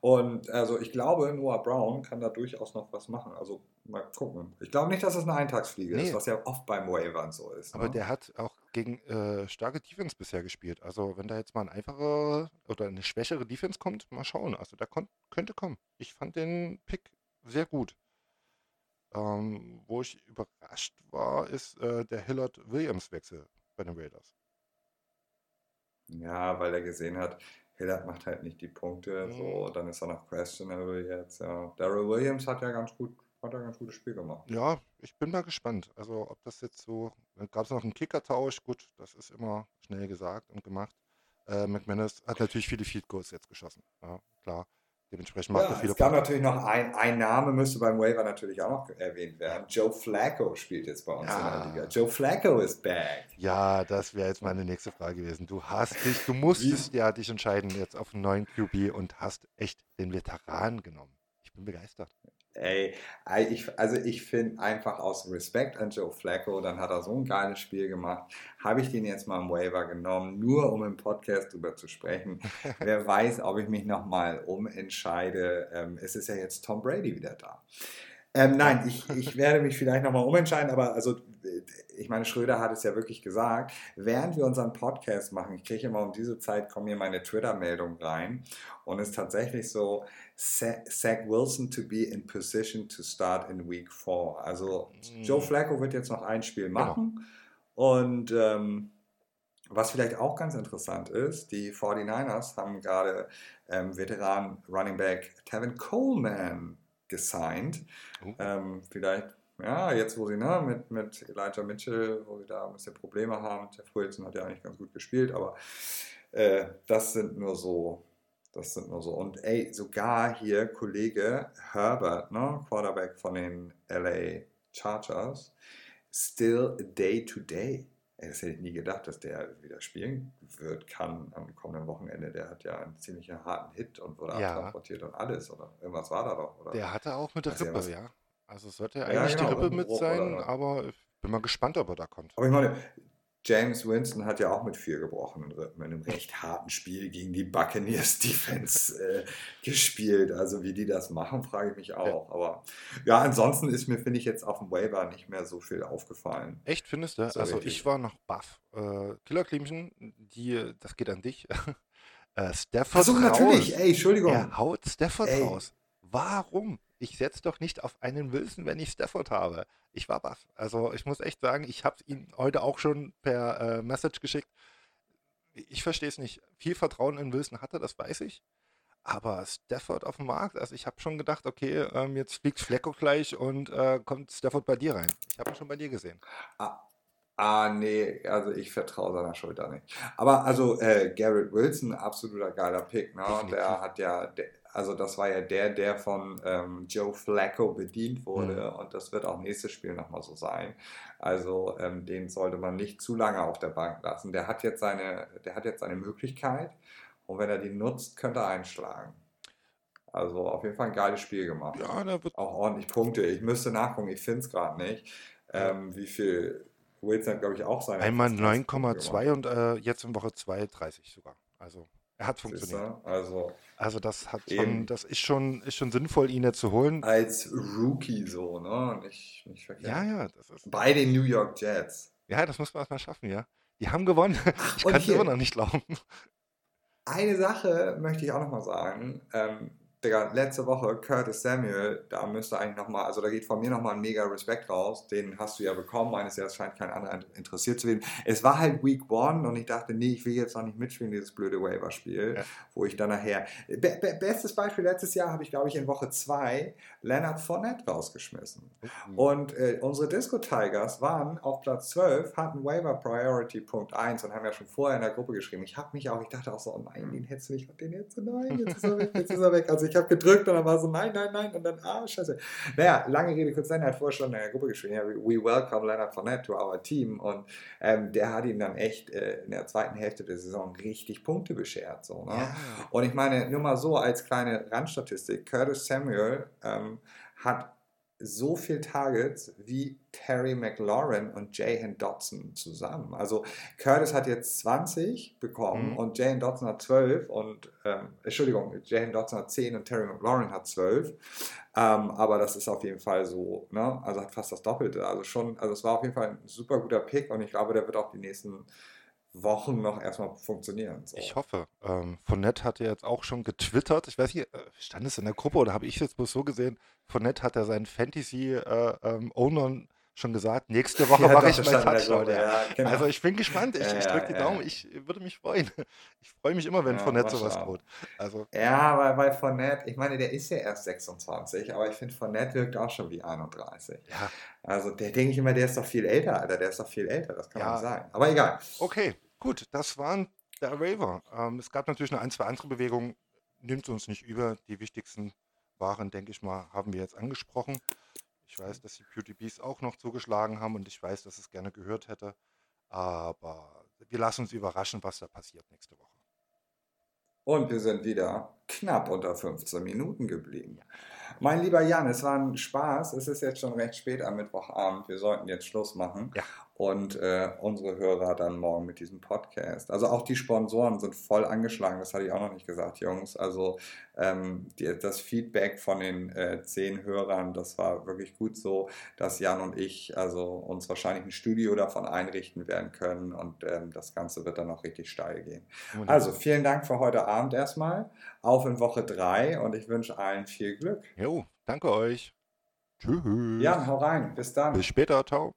Und also ich glaube, Noah Brown kann da durchaus noch was machen. Also mal gucken. Ich glaube nicht, dass es eine Eintagsfliege nee. ist, was ja oft beim Wavern so ist. Aber ne? der hat auch gegen äh, starke Defense bisher gespielt. Also wenn da jetzt mal ein einfacher oder eine schwächere Defense kommt, mal schauen. Also da könnte kommen. Ich fand den Pick sehr gut. Ähm, wo ich überrascht war, ist äh, der Hillard-Williams-Wechsel bei den Raiders. Ja, weil er gesehen hat, Hillard macht halt nicht die Punkte, mhm. so, dann ist er noch questionable jetzt, ja. Daryl Williams hat ja ganz gut, hat ja ganz gutes Spiel gemacht. Ja, ich bin mal gespannt. Also, ob das jetzt so, gab es noch einen Kickertausch, gut, das ist immer schnell gesagt und gemacht. Äh, McManus hat natürlich viele Field Goals jetzt geschossen, ja, klar. Dementsprechend macht ja, er viele Es gab Punkte. natürlich noch ein, ein Name, müsste beim Waiver natürlich auch noch erwähnt werden. Joe Flacco spielt jetzt bei uns ja. in der Liga. Joe Flacco ist back. Ja, das wäre jetzt meine nächste Frage gewesen. Du hast dich, du musstest ja dich entscheiden jetzt auf einen neuen QB und hast echt den Veteran genommen. Ich bin begeistert. Ey, ich, also ich finde einfach aus Respekt an Joe Flacco, dann hat er so ein geiles Spiel gemacht, habe ich den jetzt mal im Waiver genommen, nur um im Podcast drüber zu sprechen. Wer weiß, ob ich mich nochmal umentscheide. Ähm, es ist ja jetzt Tom Brady wieder da. Ähm, nein, ich, ich werde mich vielleicht nochmal umentscheiden, aber also ich meine, Schröder hat es ja wirklich gesagt, während wir unseren Podcast machen, ich kriege immer um diese Zeit, kommen hier meine Twitter-Meldungen rein und es ist tatsächlich so, Zach Wilson to be in position to start in Week 4. Also mhm. Joe Flacco wird jetzt noch ein Spiel genau. machen genau. und ähm, was vielleicht auch ganz interessant ist, die 49ers haben gerade ähm, Veteran Running Back Tevin Coleman gesigned. Oh. Ähm, vielleicht ja, jetzt wo sie ne, mit, mit Elijah Mitchell, wo sie da ein bisschen Probleme haben, Jeff Wilson hat ja eigentlich ganz gut gespielt, aber äh, das sind nur so, das sind nur so. Und ey, sogar hier Kollege Herbert, ne, Quarterback von den LA Chargers, still day to day. Ey, das hätte ich nie gedacht, dass der wieder spielen wird, kann am kommenden Wochenende. Der hat ja einen ziemlich harten Hit und wurde ja. abtransportiert und alles. Oder irgendwas war da doch. Oder? Der hatte auch mit der Rippe, ja. Also es sollte ja eigentlich ja, genau, die Rippe mit sein, aber ich bin mal gespannt, ob er da kommt. Aber ich meine, James Winston hat ja auch mit vier gebrochenen Rippen in einem recht harten Spiel gegen die Buccaneers Defense äh, gespielt. Also wie die das machen, frage ich mich auch. Ja. Aber ja, ansonsten ist mir, finde ich, jetzt auf dem Waiver nicht mehr so viel aufgefallen. Echt, findest du? So also richtig. ich war noch baff. Äh, Killer Klimchen, die, das geht an dich. Äh, Stafford Achso, raus. natürlich. Ey, Entschuldigung. Er haut Stafford Ey. raus. Warum? Ich setze doch nicht auf einen Wilson, wenn ich Stafford habe. Ich war baff. Also ich muss echt sagen, ich habe ihn heute auch schon per äh, Message geschickt. Ich verstehe es nicht. Viel Vertrauen in Wilson hatte, das weiß ich. Aber Stafford auf dem Markt, also ich habe schon gedacht, okay, ähm, jetzt fliegt Flecko gleich und äh, kommt Stafford bei dir rein. Ich habe ihn schon bei dir gesehen. Ah, nee, also ich vertraue seiner Schulter nicht. Aber also äh, Garrett Wilson, absoluter geiler Pick, ne? Definitiv. Der hat ja, der, also das war ja der, der von ähm, Joe Flacco bedient wurde und das wird auch nächstes Spiel nochmal so sein. Also ähm, den sollte man nicht zu lange auf der Bank lassen. Der hat jetzt seine, der hat jetzt seine Möglichkeit und wenn er die nutzt, könnte er einschlagen. Also auf jeden Fall ein geiles Spiel gemacht. Ja, da wird Auch ordentlich Punkte. Ich müsste nachgucken, ich finde es gerade nicht. Ähm, wie viel Wilson glaube ich, auch seine. einmal fast 30 Punkte 9,2 und äh, jetzt in Woche 2 30 sogar. Also er hat funktioniert. Siehste? Also Also das hat schon, das ist schon, ist schon sinnvoll, ihn jetzt zu holen. als Rookie so, ne? Nicht, nicht verkehrt. Ja, ja, das ist, Bei den New York Jets. ja, das muss man erstmal schaffen, ja. Die haben gewonnen. Ich kann es immer noch nicht glauben. Eine Sache möchte ich auch nochmal sagen. Ähm, Digga, letzte Woche Curtis Samuel, da müsste eigentlich nochmal, also da geht von mir nochmal ein mega Respekt raus. Den hast du ja bekommen. Meines Erachtens scheint kein anderer interessiert zu werden. Es war halt Week One und ich dachte, nee, ich will jetzt noch nicht mitspielen, dieses blöde Waiver-Spiel, Ja. wo ich dann nachher. Be be bestes Beispiel letztes Jahr habe ich, glaube ich, in Woche 2 Leonard Fournette rausgeschmissen. Und äh, unsere Disco Tigers waren auf Platz 12, hatten Waiver Priority Punkt 1 und haben ja schon vorher in der Gruppe geschrieben. Ich habe mich auch, ich dachte auch so, oh nein, den hättest du nicht den jetzt, nein, jetzt ist er weg, jetzt ist er weg. Also ich habe gedrückt und dann war so, nein, nein, nein und dann, ah, scheiße. Naja, lange Rede, kurz sein, er hat vorher schon in der Gruppe geschrieben, ja, we welcome Leonard Fournette to our team und ähm, der hat ihm dann echt äh, in der zweiten Hälfte der Saison richtig Punkte beschert. So, ne? Ja. Und ich meine, nur mal so als kleine Randstatistik, Curtis Samuel ähm, hat so viel Targets wie Terry McLaurin und Jahan Dotson zusammen. Also Curtis hat jetzt 20 bekommen Mhm. und Jahan Dotson hat 12 und, ähm, Entschuldigung, Jahan Dotson hat 10 und Terry McLaurin hat 12. Ähm, aber das ist auf jeden Fall so, ne? also hat fast das Doppelte. Also schon, also es war auf jeden Fall ein super guter Pick und ich glaube, der wird auch die nächsten Wochen noch erstmal funktionieren. So. Ich hoffe. Ähm, Fournette hatte jetzt auch schon getwittert. Ich weiß nicht, äh, stand es in der Gruppe oder habe ich es jetzt bloß so gesehen? Fournette hat ja seinen Fantasy-Owner schon gesagt, nächste Woche Ja, mache ich das meinen stand in der Touchdown. Ja. ja, genau. Also ich bin gespannt. Ich, Ja, ich ja, drücke die ja, Daumen. ja. Ich würde mich freuen. Ich freue mich immer, wenn Ja, Fournette sowas droht. Also Ja, weil, weil Fournette, ich meine, der ist ja erst 26, aber ich finde, Fournette wirkt auch schon wie 31. ja, Also der denke ich immer, der ist doch viel älter, Alter, der ist doch viel älter, das kann Ja. man sagen. Aber egal. okay, gut. Das waren der Waiver. Ähm, es gab natürlich noch ein, zwei andere Bewegungen. Nimmt uns nicht über. Die wichtigsten waren, denke ich mal, haben wir jetzt angesprochen. Ich weiß, dass die PewDiePs auch noch zugeschlagen haben und ich weiß, dass es gerne gehört hätte. Aber wir lassen uns überraschen, was da passiert nächste Woche. Und wir sind wieder knapp unter 15 Minuten geblieben. Mein lieber Jan, es war ein Spaß. Es ist jetzt schon recht spät am Mittwochabend. Wir sollten jetzt Schluss machen. Ja. Und äh, unsere Hörer dann morgen mit diesem Podcast. Also auch die Sponsoren sind voll angeschlagen. Das hatte ich auch noch nicht gesagt, Jungs. Also ähm, die, das Feedback von den äh, zehn Hörern, das war wirklich gut so, dass Jan und ich also uns wahrscheinlich ein Studio davon einrichten werden können. Und ähm, das Ganze wird dann auch richtig steil gehen. Also vielen Dank für heute Abend erstmal. Auf in Woche 3 und ich wünsche allen viel Glück. Jo, danke euch. Tschüss. Jan, hau rein. Bis dann. Bis später. Ciao.